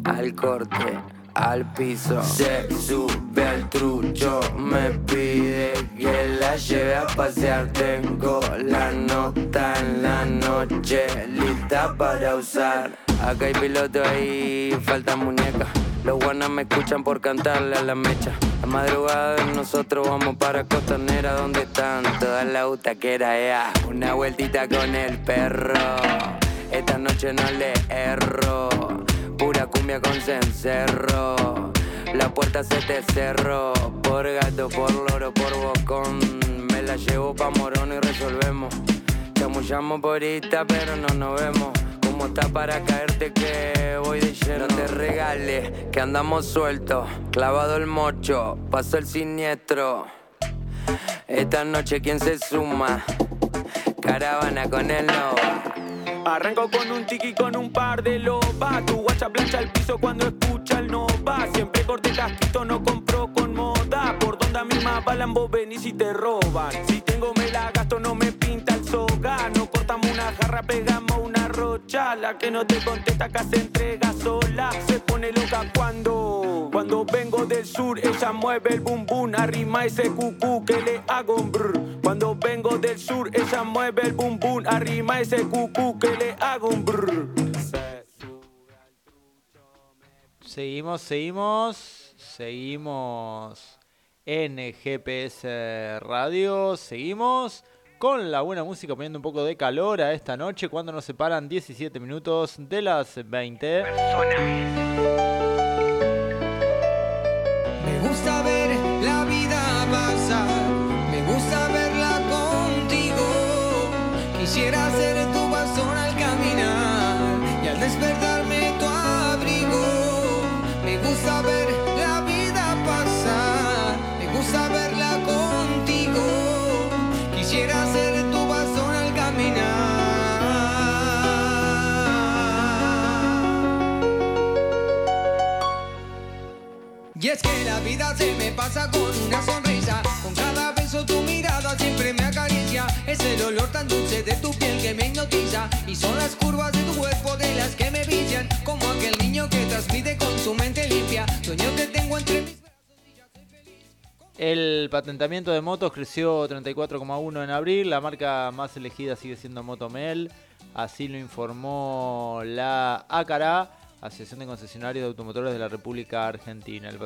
al corte, al piso. Se sube al trucho, me pide que la lleve a pasear. Tengo la nota en la noche lista para usar. Acá hay piloto y falta muñeca. Los guanas me escuchan por cantarle a la mecha. La madrugada nosotros vamos para Costanera, donde están todas las butaqueras. ea. Una vueltita con el perro. Esta noche no le erro. Cumbia con cencerro. La puerta se te cerró. Por gato, por loro, por bocón. Me la llevo pa' morón y resolvemos. Chamullamos por esta, pero no nos vemos. Como está para caerte que voy de lleno. No te regales, que andamos sueltos. Clavado el mocho, pasó el siniestro. Esta noche, ¿quién se suma? Caravana con el Nova. Arranco con un tiki con un par de lobas. Tu guacha plancha el piso cuando escucha el nova. Siempre corte casquito, no compro con moda. Por donde a mi mapa vos venís y te roban. Si tengo me la gasto, no me pinta el soga. No cortamos una jarra, pegamos una que no te contesta acá se entrega sola. Se pone loca cuando, cuando vengo del sur. Ella mueve el bum bum, arrima ese cucú que le hago un brr. Cuando vengo del sur, ella mueve el bum bum, arrima ese cucú que le hago un brr. Seguimos, seguimos, seguimos en GPS Radio, seguimos con la buena música poniendo un poco de calor a esta noche cuando nos separan 17 minutos de las 20. Me gusta ver la vida pasar, me gusta verla contigo. Quisiera ser tu Y es que la vida se me pasa con una sonrisa. Con cada beso tu mirada siempre me acaricia. Es el olor tan dulce de tu piel que me hipnotiza. Y son las curvas de tu cuerpo de las que me brillan Como aquel niño que transmite con su mente limpia. Sueño que tengo entre mis El patentamiento de motos creció 34,1 en abril. La marca más elegida sigue siendo Motomel. Así lo informó la ACARA, Asociación de Concesionarios de Automotores de la República Argentina. El,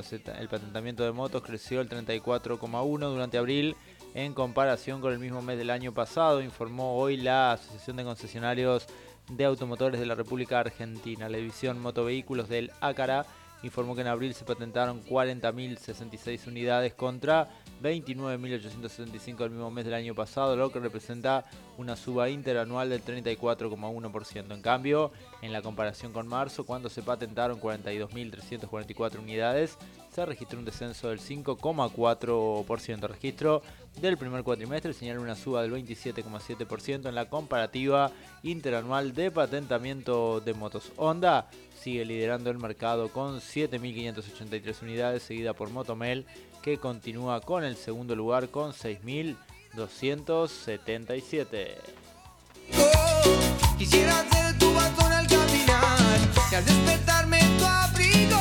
patentamiento de motos creció el 34,1 durante abril en comparación con el mismo mes del año pasado, informó hoy la Asociación de Concesionarios de Automotores de la República Argentina. La división Motovehículos del ACARA informó que en abril se patentaron 40.066 unidades contra 29.875 del mismo mes del año pasado, lo que representa una suba interanual del 34,1%. En cambio, en la comparación con marzo, cuando se patentaron 42.344 unidades, se registró un descenso del 5,4%. Registro del primer cuatrimestre señala una suba del 27,7% en la comparativa interanual de patentamiento de motos. Honda sigue liderando el mercado con 7.583 unidades, seguida por Motomel, que continúa con el segundo lugar con 6.277. Quisiera ser tu bastón al caminar y al despertarme tu abrigo.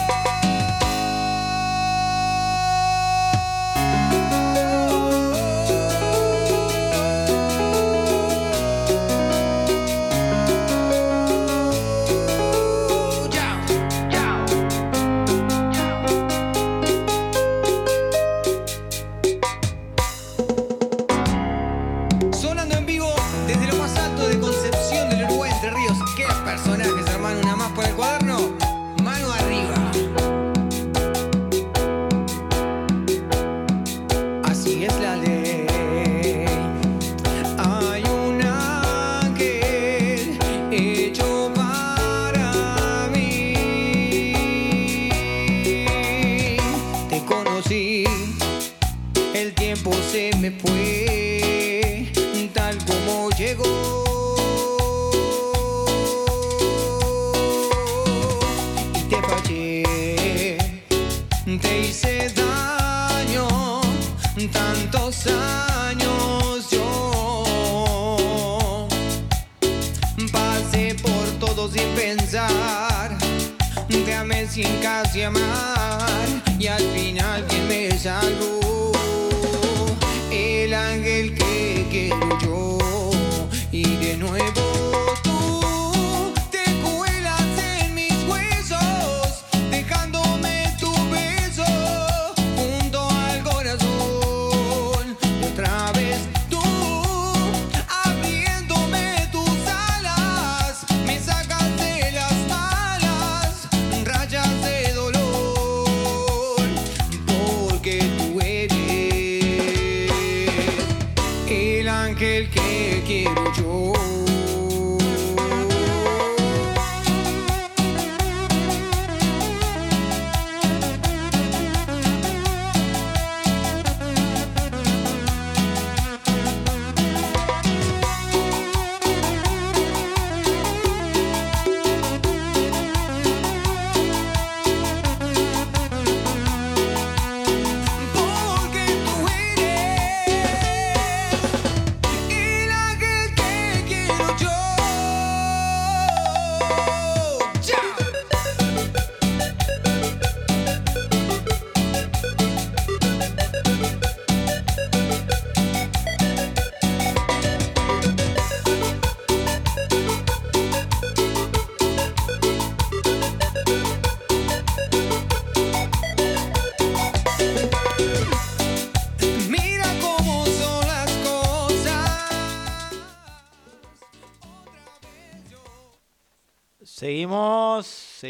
Fue, tal como llegó. Y te fallé, te hice daño, tantos años yo pasé por todo sin pensar, te sin casi amar y al final quien me salvó,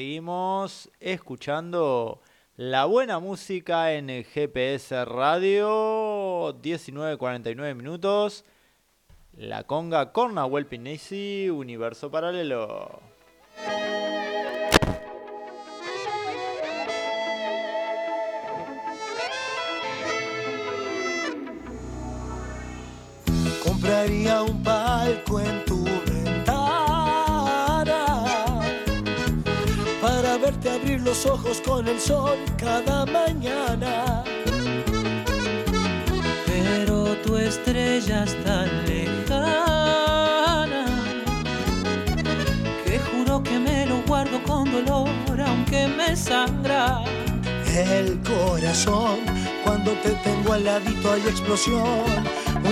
Seguimos, escuchando la buena música en el GPS Radio, 19.49 minutos. La conga con Nahuel Universo Paralelo. Compraría un palco en tu los ojos con el sol cada mañana. Pero tu estrella es tan lejana que juro que me lo guardo con dolor aunque me sangra. El corazón, cuando te tengo al ladito hay explosión,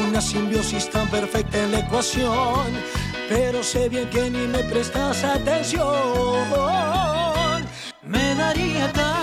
una simbiosis tan perfecta en la ecuación, pero sé bien que ni me prestas atención. Me daría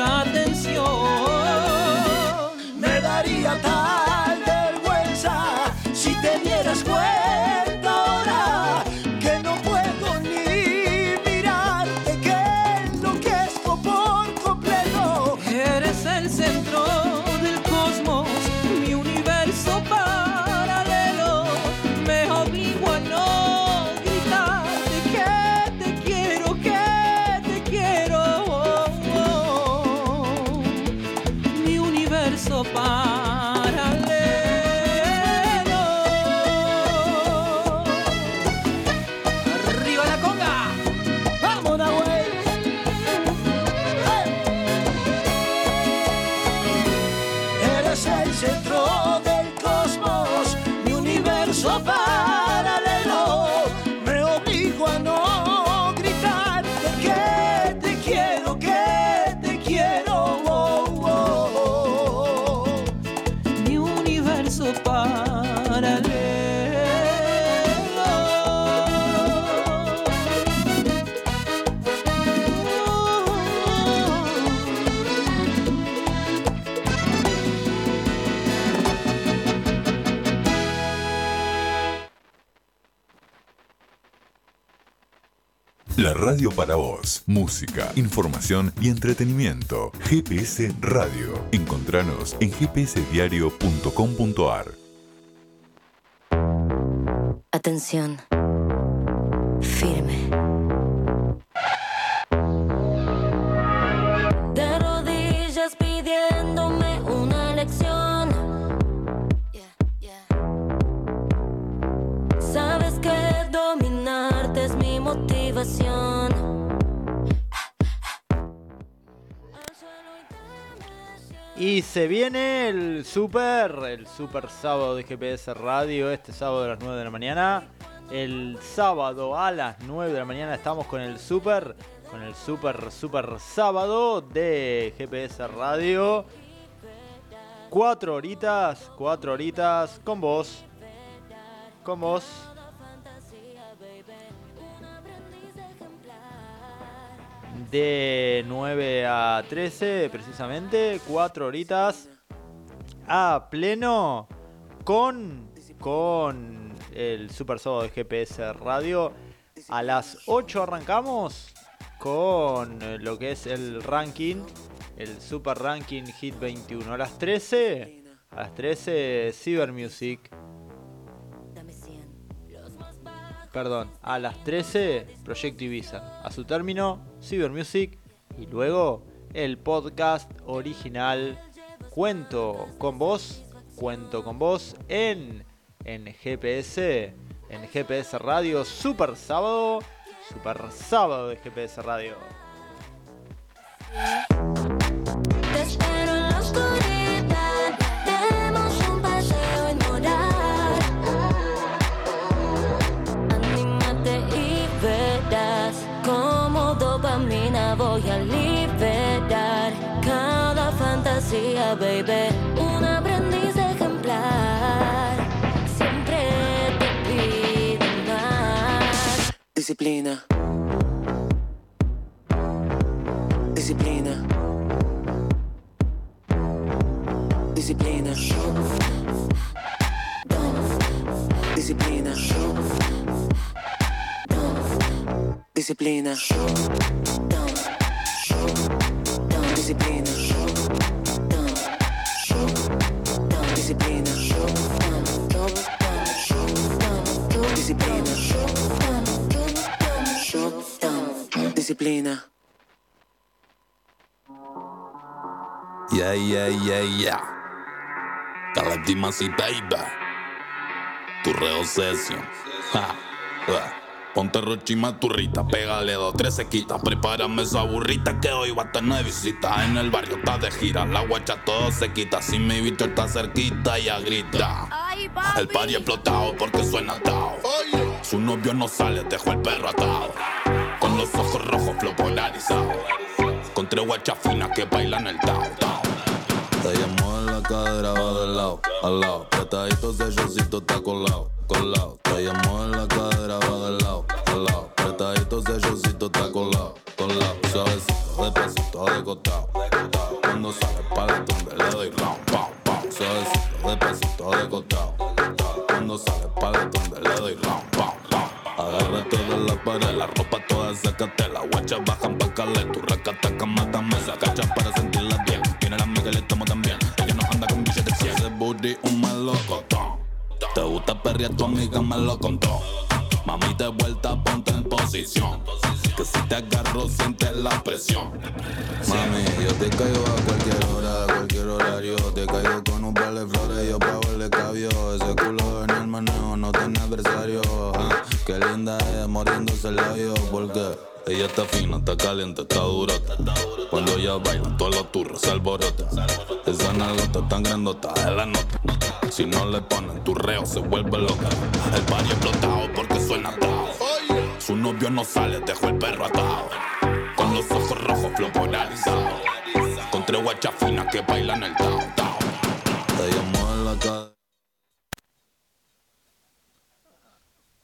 atención. Me daría tal radio para vos. Música, información y entretenimiento. GPS Radio. Encontranos en gpsdiario.com.ar. Atención. Super, el super sábado de GPS Radio, este sábado a las 9 de la mañana. El sábado a las 9 de la mañana estamos con el super, con el super, super sábado de GPS Radio. Cuatro horitas, cuatro horitas con vos. Con vos. De 9 a 13, precisamente, 4 horitas a pleno con, con el Super Sábado de GPS Radio. A las 8 arrancamos con lo que es el ranking, el Super Ranking Hit 21. A las 13, a las 13 Cyber Music. Perdón, a las 13 Proyecto Ibiza. A su término, Cyber Music. Y luego el podcast original Cuento con vos. Cuento con vos en, en GPS. En GPS Radio. Super sábado. Super sábado de GPS Radio. Más. Disciplina. Disciplina. Disciplina. Disciplina. Disciplina. Disciplina. Disciplina. Disciplina. Yeah, yeah, yeah, yeah. Caladimasi, baby. Tu reo session. Ja, ja. Ponte rochima turrita, pégale dos, tres sequitas. Prepárame esa burrita que hoy va a tener visita. En el barrio está de gira, la guacha todo se quita. Si mi bicho está cerquita, ya grita. El party explotado porque suena tao. Su novio no sale, dejó el perro atado. Los ojos rojos, flow polarizado. Con tres guachas finas que bailan el tao, tao. Te llamó en la cadera, va de lado, al lado. Apretadito, sellocito, está colado, colado. Te llamó en la cadera, va de lado, al lado. Apretadito, sellocito, está colado, colado. Suavecito, despacito, de costado. Cuando sale para tumbe, le doy round, pow, pow. Suavecito, despacito, de costado. Cuando sale para Agárrate de la pared, la ropa toda sácate La guacha bajan pa' calé, tu racataca mátame Se agacha para sentirla bien Tiene la amiga y le tomo también. Ella no anda con billetes 100 Ese booty un melocotón Te gusta perrear, tu amiga me lo contó. Mami, de vuelta, ponte en posición. Que si te agarro, sientes la presión. Mami, yo te caigo a cualquier hora, Te caigo con un par de flores, yo pago el escabio. Ese culo en el manejo no tiene adversario. Ah, Qué linda es, mordiéndose el labio. Porque ella está fina, está caliente, está dura Cuando ella baila, todos los turros se alborotan. Esa nalgota tan grandota es la nota. Si no le ponen tu reo, se vuelve loca. El party explotado porque suena atado Su novio no sale, dejó el perro atado. Con los ojos rojos, flow polarizado tres guachas finas que bailan el tao, tao Te llamó en la cadera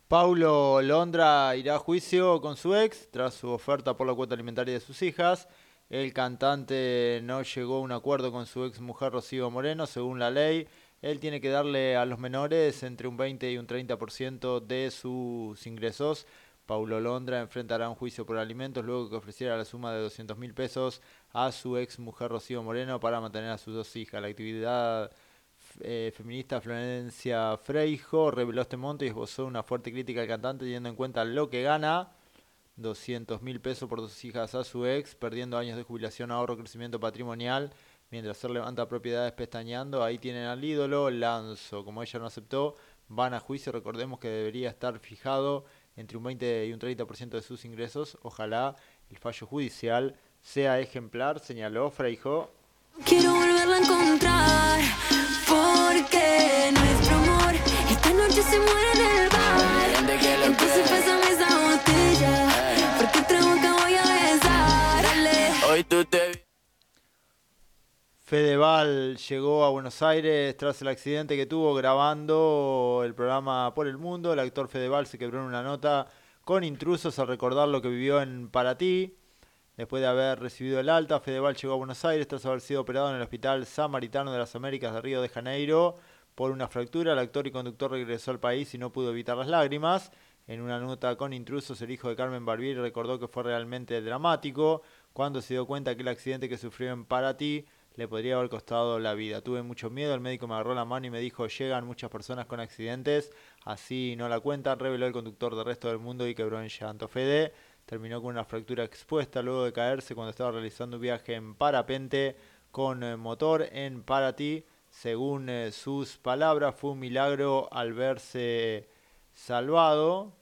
Paulo Londra irá a juicio con su ex tras su oferta por la cuota alimentaria de sus hijas. El cantante no llegó a un acuerdo con su ex mujer Rocío Moreno, según la ley. Él tiene que darle a los menores entre un 20 y un 30% de sus ingresos. Paulo Londra enfrentará un juicio por alimentos luego que ofreciera la suma de 200 mil pesos a su ex mujer Rocío Moreno para mantener a sus dos hijas. La actividad eh, feminista Florencia Freijo reveló este monto y esbozó una fuerte crítica al cantante teniendo en cuenta lo que gana, 200 mil pesos por dos hijas a su ex, perdiendo años de jubilación, ahorro, crecimiento patrimonial, mientras él levanta propiedades pestañeando, ahí tienen al ídolo, Lanzo, como ella no aceptó, van a juicio, recordemos que debería estar fijado entre un 20 y un 30% de sus ingresos, ojalá el fallo judicial sea ejemplar, señaló Freijo. Quiero volverla a encontrar porque nuestro amor esta noche se muere en el bar. Entonces pásame esa botella porque otra boca voy a besar. Dale. Hoy tú te Fedeval llegó a Buenos Aires tras el accidente que tuvo grabando el programa Por el Mundo. El actor Fedeval se quebró en una nota con intrusos al recordar lo que vivió en Paraty. Después de haber recibido el alta, Fedeval llegó a Buenos Aires tras haber sido operado en el Hospital Samaritano de las Américas de Río de Janeiro por una fractura. El actor y conductor regresó al país y no pudo evitar las lágrimas. En una nota con intrusos, el hijo de Carmen Barbieri recordó que fue realmente dramático cuando se dio cuenta que el accidente que sufrió en Paraty le podría haber costado la vida. Tuve mucho miedo, el médico me agarró la mano y me dijo, llegan muchas personas con accidentes, así no la cuentan, reveló el conductor del resto del mundo y quebró en llanto. Fede terminó con una fractura expuesta luego de caerse cuando estaba realizando un viaje en parapente con eh, motor en Paraty. Según eh, sus palabras, fue un milagro al verse salvado.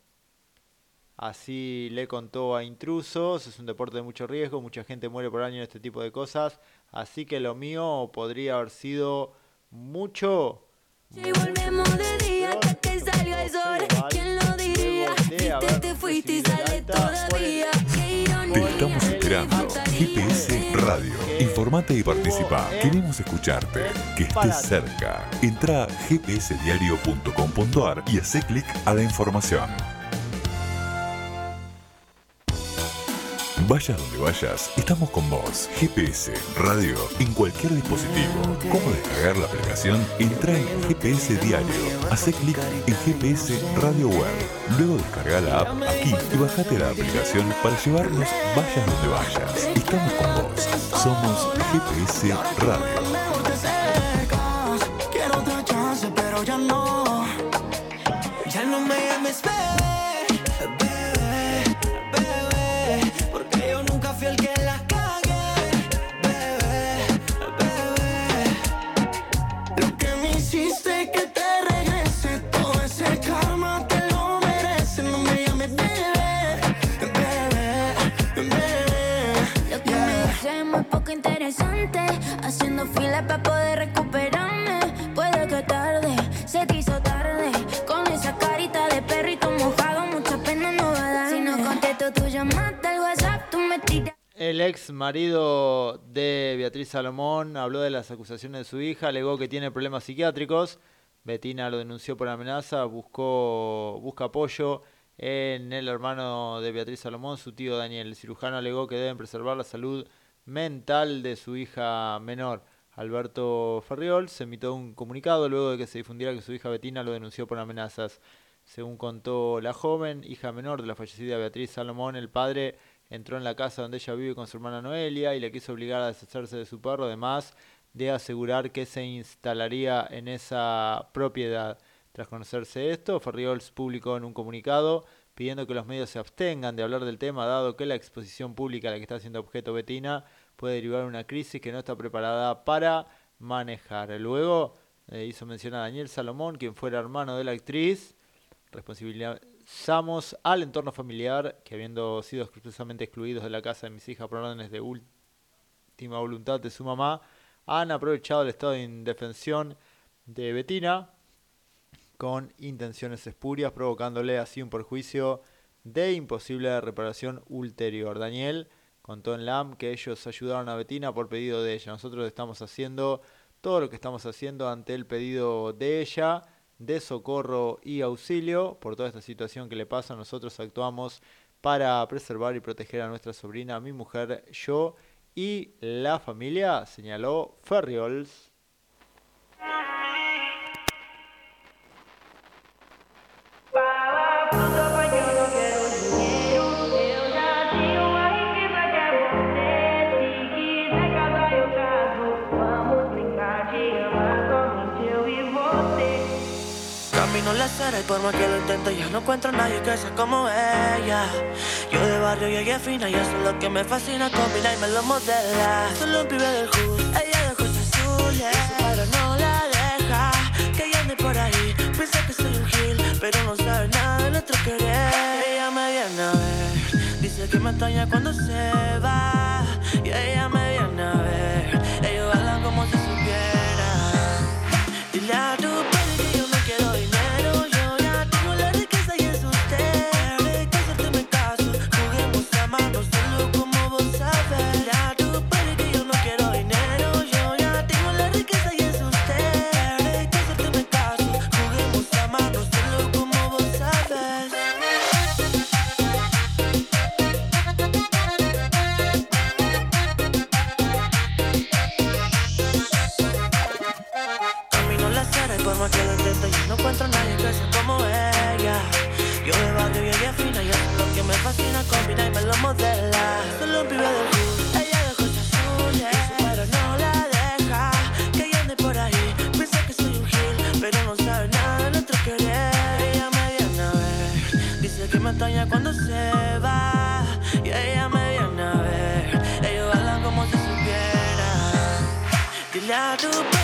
Así le contó a intrusos, es un deporte de mucho riesgo, mucha gente muere por año en este tipo de cosas, así que lo mío podría haber sido mucho. Y volvemos de día que salga el sol. ¿Quién lo te fuiste y sale todavía. Qué Te estamos esperando. GPS Radio. Informate y participa. Queremos escucharte. Que estés cerca. Entra a gpsdiario.com.ar y hace clic a la información. Vayas donde vayas, estamos con vos. GPS, radio, en cualquier dispositivo. ¿Cómo descargar la aplicación? Entra en GPS Diario. Hace clic en GPS Radio Web. Luego descarga la app aquí y bajate la aplicación para llevarnos vayas donde vayas. Estamos con vos. Somos GPS Radio. Ex marido de Beatriz Salomón habló de las acusaciones de su hija, alegó que tiene problemas psiquiátricos. Betina lo denunció por amenaza, buscó, busca apoyo en el hermano de Beatriz Salomón, su tío Daniel. El cirujano alegó que deben preservar la salud mental de su hija menor. Alberto Ferriol se emitió un comunicado luego de que se difundiera que su hija Betina lo denunció por amenazas. Según contó la joven, hija menor de la fallecida Beatriz Salomón, el padre entró en la casa donde ella vive con su hermana Noelia y le quiso obligar a deshacerse de su perro, además de asegurar que se instalaría en esa propiedad. Tras conocerse esto, Ferriols publicó en un comunicado pidiendo que los medios se abstengan de hablar del tema, dado que la exposición pública a la que está siendo objeto Betina puede derivar una crisis que no está preparada para manejar. Luego eh, hizo mención a Daniel Salomón, quien fuera hermano de la actriz, responsabilizamos al entorno familiar que habiendo sido expresamente excluidos de la casa de mis hijas por órdenes de última voluntad de su mamá, han aprovechado el estado de indefensión de Betina con intenciones espurias, provocándole así un perjuicio de imposible reparación ulterior. Daniel contó en LAM que ellos ayudaron a Betina por pedido de ella. Nosotros estamos haciendo todo lo que estamos haciendo ante el pedido de ella de socorro y auxilio por toda esta situación que le pasa. Nosotros actuamos para preservar y proteger a nuestra sobrina, mi mujer, yo y la familia, señaló Ferriols. Y por más que lo intento ya no encuentro a nadie que sea como ella. Yo de barrio llegué fina y eso es lo que me fascina Combina y me lo modela. Solo un pibe del hood, ella de ojos azules padre no la deja que ella ande por ahí. Piensa que soy un gil, pero no sabe nada de nuestro querer. Ella me viene a ver, dice que me extraña cuando se va. Y ella me viene a ver, ellos hablan como si supieran Dile a tu Dile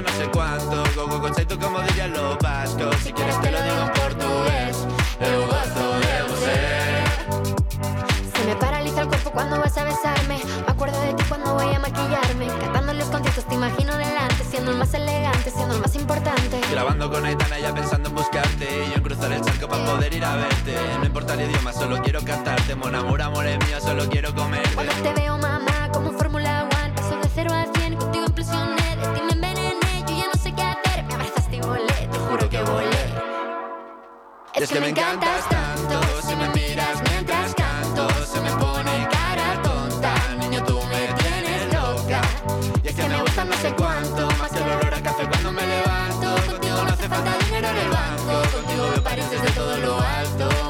no sé cuánto, go go go tú como dirían los vascos. Si quieres te lo digo en portugués, eu gosto de você. Se me paraliza el cuerpo cuando vas a besarme. Me acuerdo de ti cuando voy a maquillarme. Cantando los conciertos te imagino delante, siendo el más elegante, siendo el más importante. grabando con Aitana ya pensando en buscarte Y yo en cruzar el charco para poder ir a verte No importa el idioma, solo quiero cantarte Mon amor, amor es mío, solo quiero comerte Cuando te veo mamá Es que me encantas tanto Si me miras mientras canto Se me pone cara tonta. Niño, tú me tienes loca. Y es que me gusta no sé cuánto Más que el olor a café cuando me levanto. Contigo no hace falta dinero en el banco Contigo veo París desde todo lo alto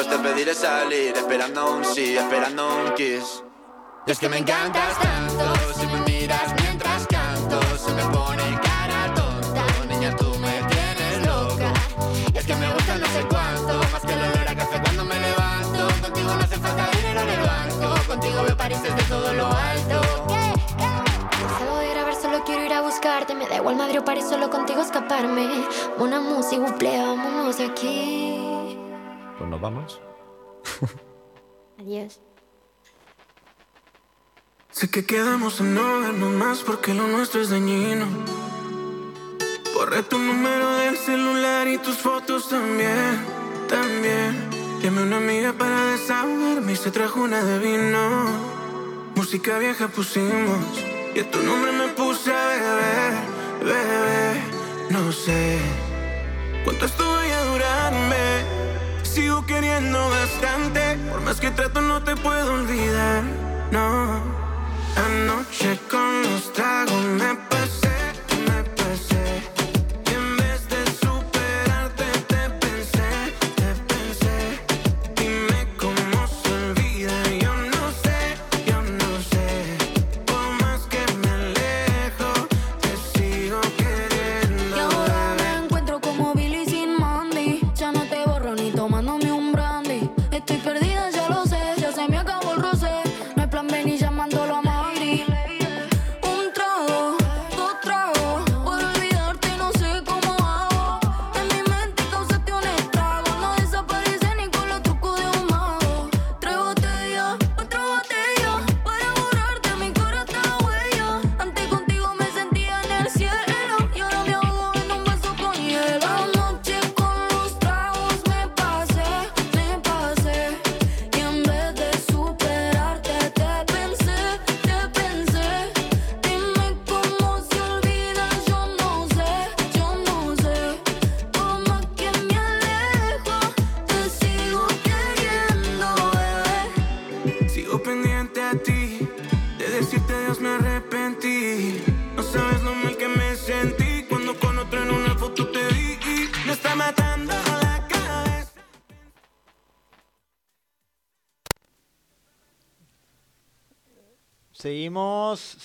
chicos te pediré salir Esperando un sí, esperando un kiss. Y es que me encantas tanto Si me miras mientras canto Se me pone cara tonta Niña, tú me tienes loca. Y es que me gusta no sé cuánto Más que el olor a café cuando me levanto. Contigo no hace falta dinero en el banco Contigo veo París desde todo lo alto. Salgo de grabar, solo quiero ir a buscarte, me da igual Madrid o París, solo contigo escaparme. Una música, buple, vámonos aquí. Pues nos vamos. Adiós. Sé que quedamos en no vernos más porque lo nuestro es dañino. Borré tu número del celular y tus fotos también, también. Llamé a una amiga para desahogarme y se trajo una de vino. Música vieja pusimos y a tu nombre me puse a beber, bebé. No sé cuánto durarme. Sigo queriendo bastante, por más que trato no te puedo olvidar, no. Anoche con los tragos me pasé,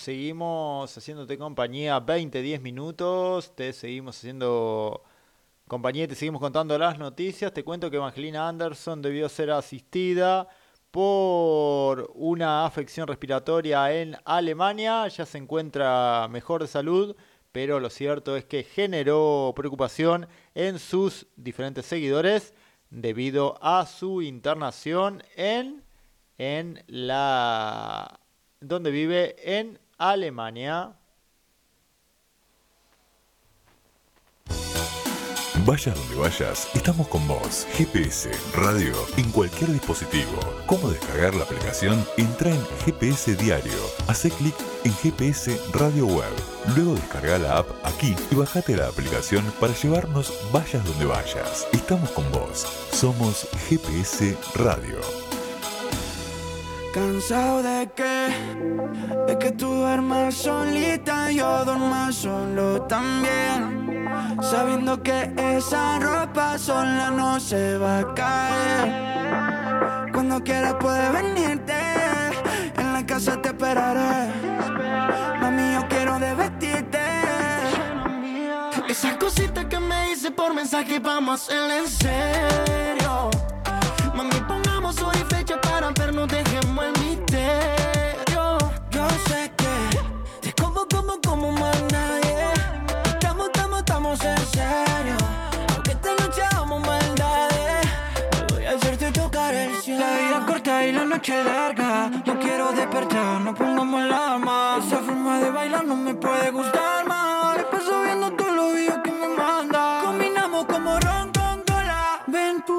Seguimos, haciéndote compañía 20, 10 minutos, te seguimos haciendo compañía te seguimos contando las noticias. Te cuento que Evangelina Anderson debió ser asistida por una afección respiratoria en Alemania, ya se encuentra mejor de salud, pero lo cierto es que generó preocupación en sus diferentes seguidores debido a su internación en, en la donde vive en Alemania. Vayas donde vayas, estamos con vos. GPS, radio, en cualquier dispositivo. ¿Cómo descargar la aplicación? Entra en GPS Diario. Hace clic en GPS Radio Web. Luego descarga la app aquí y bajate la aplicación para llevarnos vayas donde vayas. Estamos con vos. Somos GPS Radio. Cansado de que, de que tú duermas solita yo duerma solo también. Sabiendo que esa ropa sola no se va a caer. Cuando quieras puedes venirte, en la casa te esperaré. Mami, yo quiero de vestirte. Esas cositas que me hice por mensaje vamos a hacerla en serio. Mami, pongamos hoy fecha para vernos, dejemos el misterio. Yo sé que te como, como, como más nadie. Estamos, estamos, estamos en serio. Aunque esta noche hagamos maldades, voy a hacerte tocar el cielo. La vida corta y la noche larga. No quiero despertar, no pongamos alarma. Esa forma de bailar no me puede gustar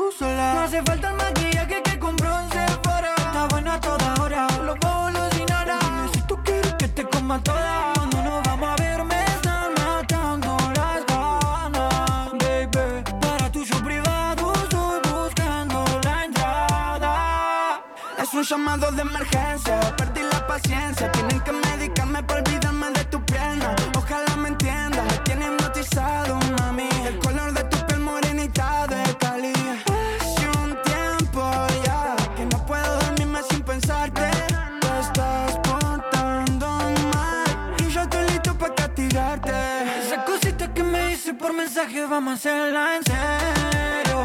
No hace falta el maquillaje que compró en Sephora. Está buena a toda hora. Bobos los ignoran. Si tú quieres que te coma toda. Cuando nos vamos a ver me están matando las ganas. Baby, para tu show privado estoy buscando la entrada. Es un llamado de emergencia. Perdí la paciencia. Tienen que medicarme para olvidarme de tu mensaje vamos a hacerla en serio.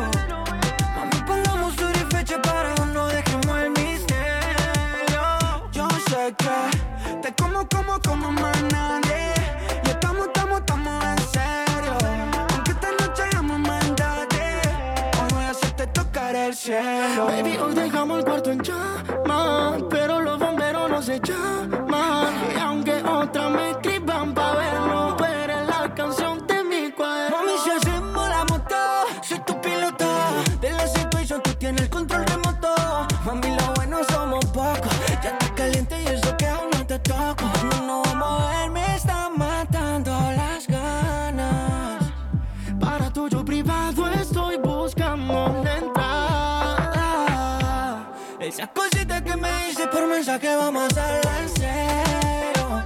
Mami, pongamos hora y fecha para no dejemos el misterio. Yo sé que te como, como, como más nadie. Y estamos, estamos, estamos en serio. Aunque esta noche hagamos maldades, hoy voy a hacerte tocar el cielo. Baby, hoy dejamos el cuarto en llama, pero los bomberos no se llaman. Y aunque otras me hice por mensaje vamos a hacerla en serio.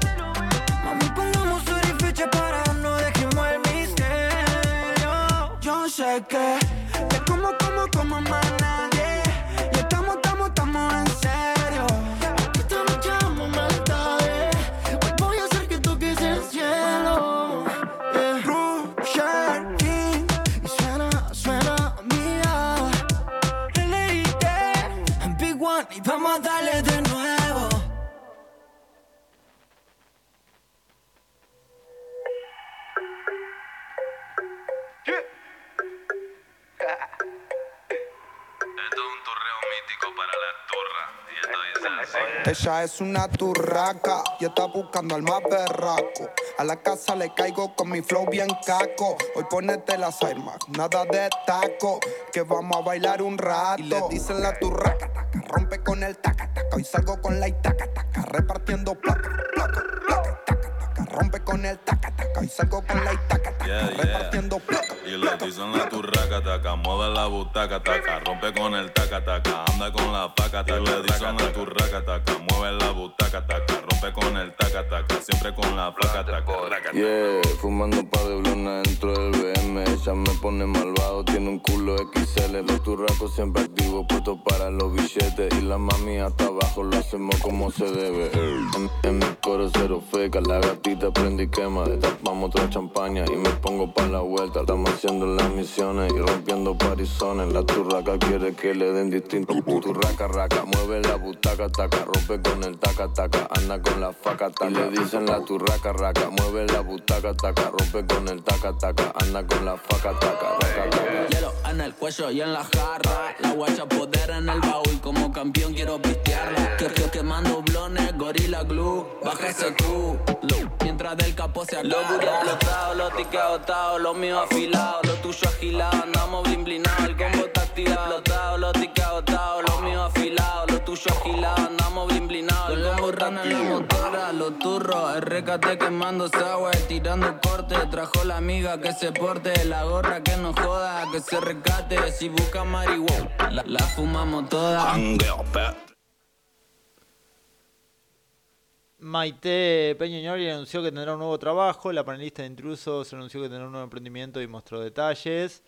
Mami, pongamos hora para no dejemos el misterio. Yo sé que Ella es una turraca y está buscando al más berraco. A la casa le caigo con mi flow bien caco. Hoy ponete las armas, nada de taco. Que vamos a bailar un rato. Y le dicen la turraca, taca, rompe con el taca, taca. Hoy salgo con la itaca, taca, repartiendo placa, placa, placa. Rompe con el taca, taca. Hoy salgo con la itaca, taca, Yeah, yeah. repartiendo placa. Y le dicen la turraca, taca, mueve la butaca, taca, rompe con el taca, taca, anda con la faca, taca. Y le dicen la turraca, taca, mueve la butaca, taca, rompe con el taca, taca, siempre con la faca, taca, Yeah, fumando un par de blonas dentro del BM. Ella me pone malvado, tiene un culo XL. Los turracos siempre activos, puestos para los billetes. Y la mami hasta abajo lo hacemos como se debe. En, en mi coro cero feca, la gatita prende y quema. Destapamos otra champaña y me pongo pa' la vuelta. Estamos haciendo las misiones y rompiendo parizones. La turraca quiere que le den distinto. Turraca, raca, mueve la butaca, taca. Rompe con el taca, taca. Anda con la faca, taca. Y le dicen la turraca, raca. Mueve la butaca, taca. Rompe con el taca, taca. Anda con la faca, taca. Raca, taca. Hielo en el cuello y en la jarra. La guacha poder en el baúl. Como campeón quiero pistearla. Que, que, quemando blones, gorila glue. Baja ese Q. Mientras del capó se acaba. Lo duro explotado, lo tique agotado. Lo mío afilado, lo tuyo agilado. Andamos blin blinado, el combo está activado. Explotado, lo tique agotado. Lo mío afilado, RKT quemando sour. Tirando corte, trajo la amiga que se porte. La gorra que no joda, que se recate. Si busca marihuana, la, la fumamos toda. Maite Peñoñori anunció que tendrá un nuevo trabajo. La panelista de intrusos anunció que tendrá un nuevo emprendimiento y mostró detalles.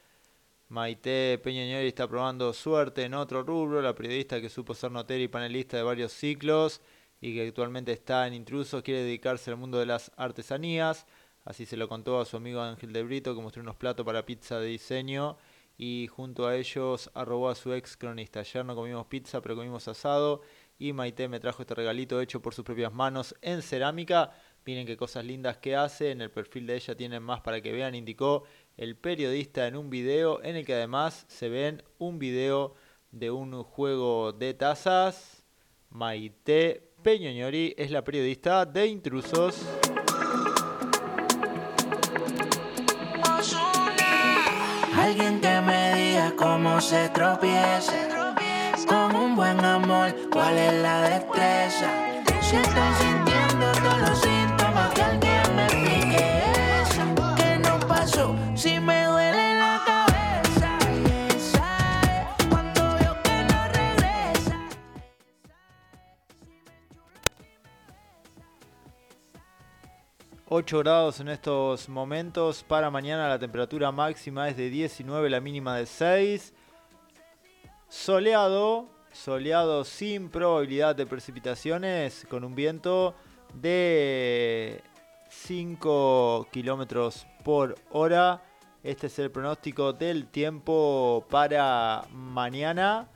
Maite Peñoñori está probando suerte en otro rubro. La periodista que supo ser notera y panelista de varios ciclos y que actualmente está en intrusos quiere dedicarse al mundo de las artesanías. Así se lo contó a su amigo Ángel de Brito que mostró unos platos para pizza de diseño y junto a ellos arrobó a su ex cronista. Ayer no comimos pizza pero comimos asado y Maite me trajo este regalito hecho por sus propias manos en cerámica. Miren qué cosas lindas que hace. En el perfil de ella tienen más para que vean, indicó el periodista en un video en el que además se ven un video de un juego de tazas. Maite Peñoñori es la periodista de Intrusos. Alguien que me diga cómo se tropieza con un buen amor, ¿cuál es la destreza? Si estoy sintiendo todos los 8 grados en estos momentos. Para mañana la temperatura máxima es de 19, la mínima de 6. Soleado, soleado sin probabilidad de precipitaciones, con un viento de 5 kilómetros por hora. Este es el pronóstico del tiempo para mañana.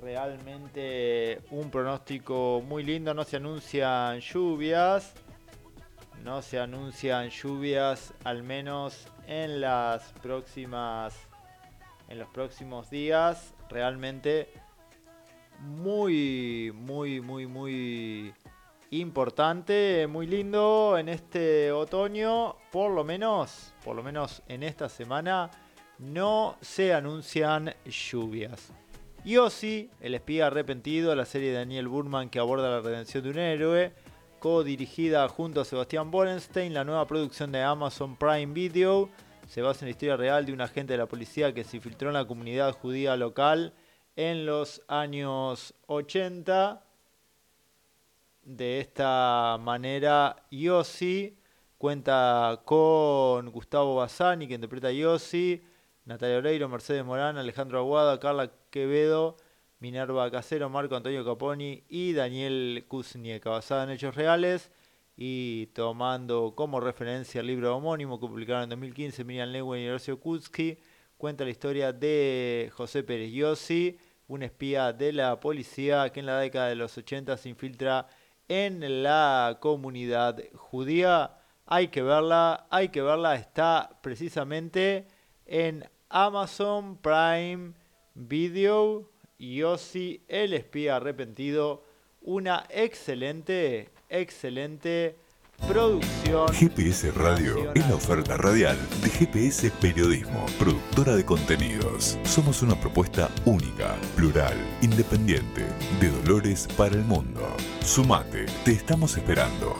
Realmente un pronóstico muy lindo. No se anuncian lluvias. No se anuncian lluvias, al menos en las próximas en los próximos días. Realmente muy, muy, muy, muy importante, muy lindo en este otoño. Por lo menos, por lo menos en esta semana, no se anuncian lluvias. Yossi, el espía arrepentido, la serie de Daniel Burman que aborda la redención de un héroe, co-dirigida junto a Sebastián Borenstein, la nueva producción de Amazon Prime Video se basa en la historia real de un agente de la policía que se infiltró en la comunidad judía local en los años 80. De esta manera, Yossi cuenta con Gustavo Bassani, que interpreta a Yossi, Natalia Oreiro, Mercedes Morán, Alejandro Aguada, Carla Quevedo, Minerva Casero, Marco Antonio Caponi y Daniel Kuznieka, basada en hechos reales y tomando como referencia el libro homónimo que publicaron en 2015 Miriam Lewin y Horacio Kutsky, cuenta la historia de José Pérez Yossi, un espía de la policía que en la década de los 80 se infiltra en la comunidad judía. Hay que verla, hay que verla, está precisamente en Amazon Prime Video. Yossi, el espía arrepentido, una excelente excelente producción. GPS Radio es la oferta radial de GPS Periodismo, productora de contenidos. Somos una propuesta única, plural, independiente, de Dolores para el mundo. Sumate, te estamos esperando.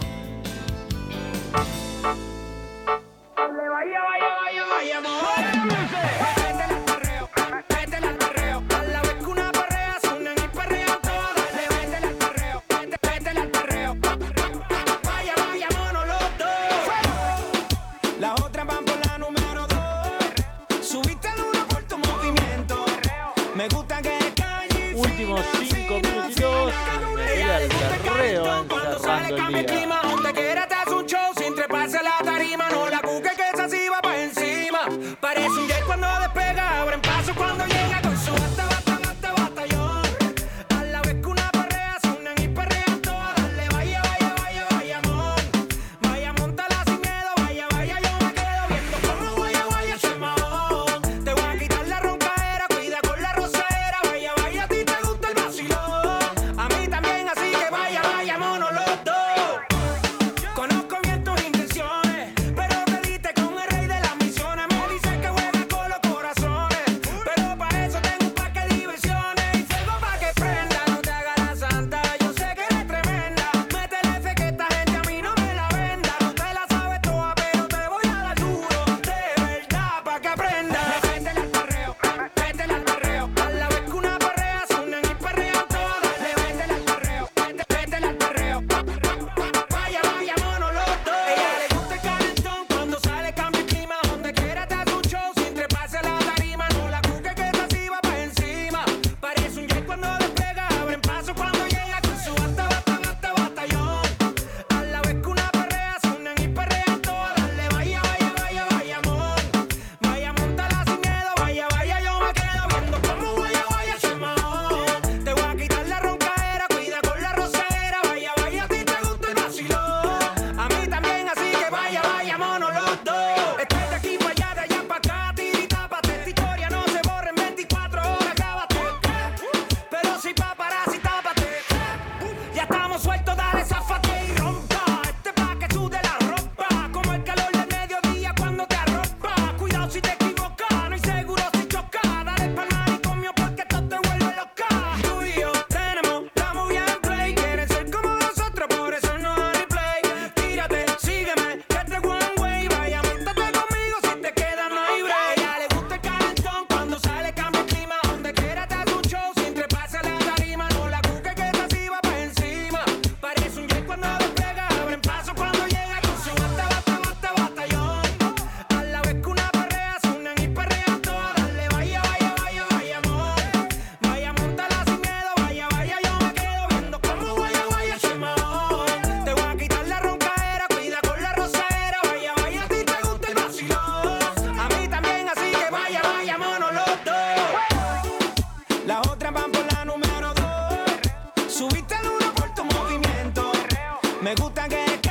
Me gusta que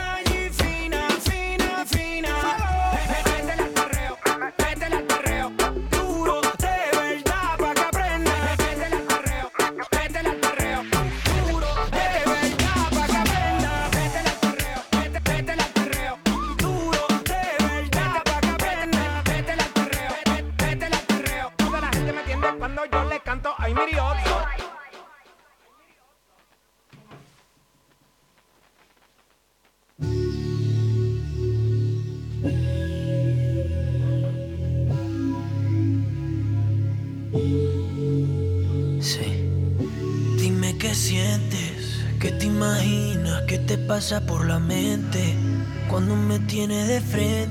cuando me tienes de frente.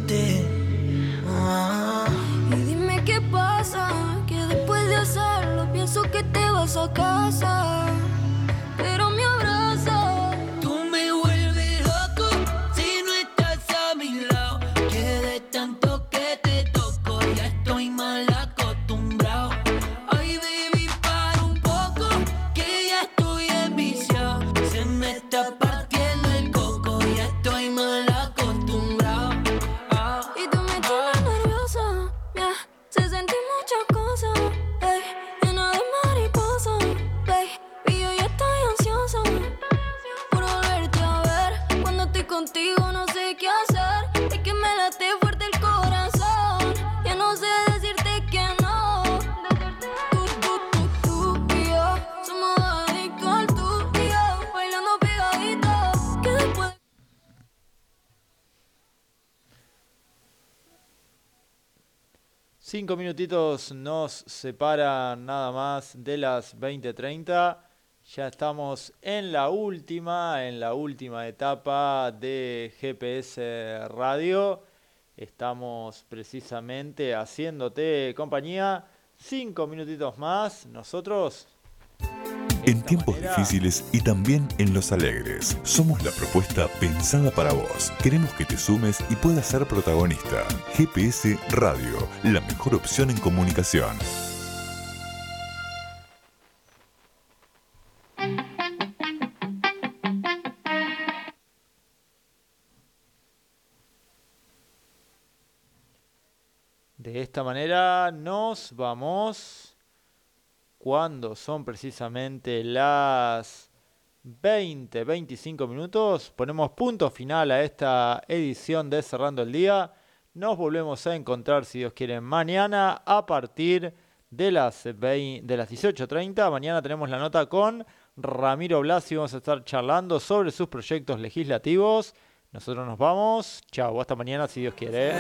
Nos separan nada más de las 20.30. Ya estamos en la última, en la última etapa de GPS Radio. Estamos precisamente haciéndote compañía. Cinco minutitos más. Nosotros En tiempos difíciles y también en los alegres, somos la propuesta pensada para vos. Queremos que te sumes y puedas ser protagonista. GPS Radio, la mejor opción en comunicación. De esta manera nos vamos cuando son precisamente las 20, 25 minutos. Ponemos punto final a esta edición de Cerrando el Día. Nos volvemos a encontrar, si Dios quiere, mañana a partir de las, 20 de las 18.30. Mañana tenemos la nota con Ramiro Blasi. Vamos a estar charlando sobre sus proyectos legislativos. Nosotros nos vamos. Chao, hasta mañana, si Dios quiere.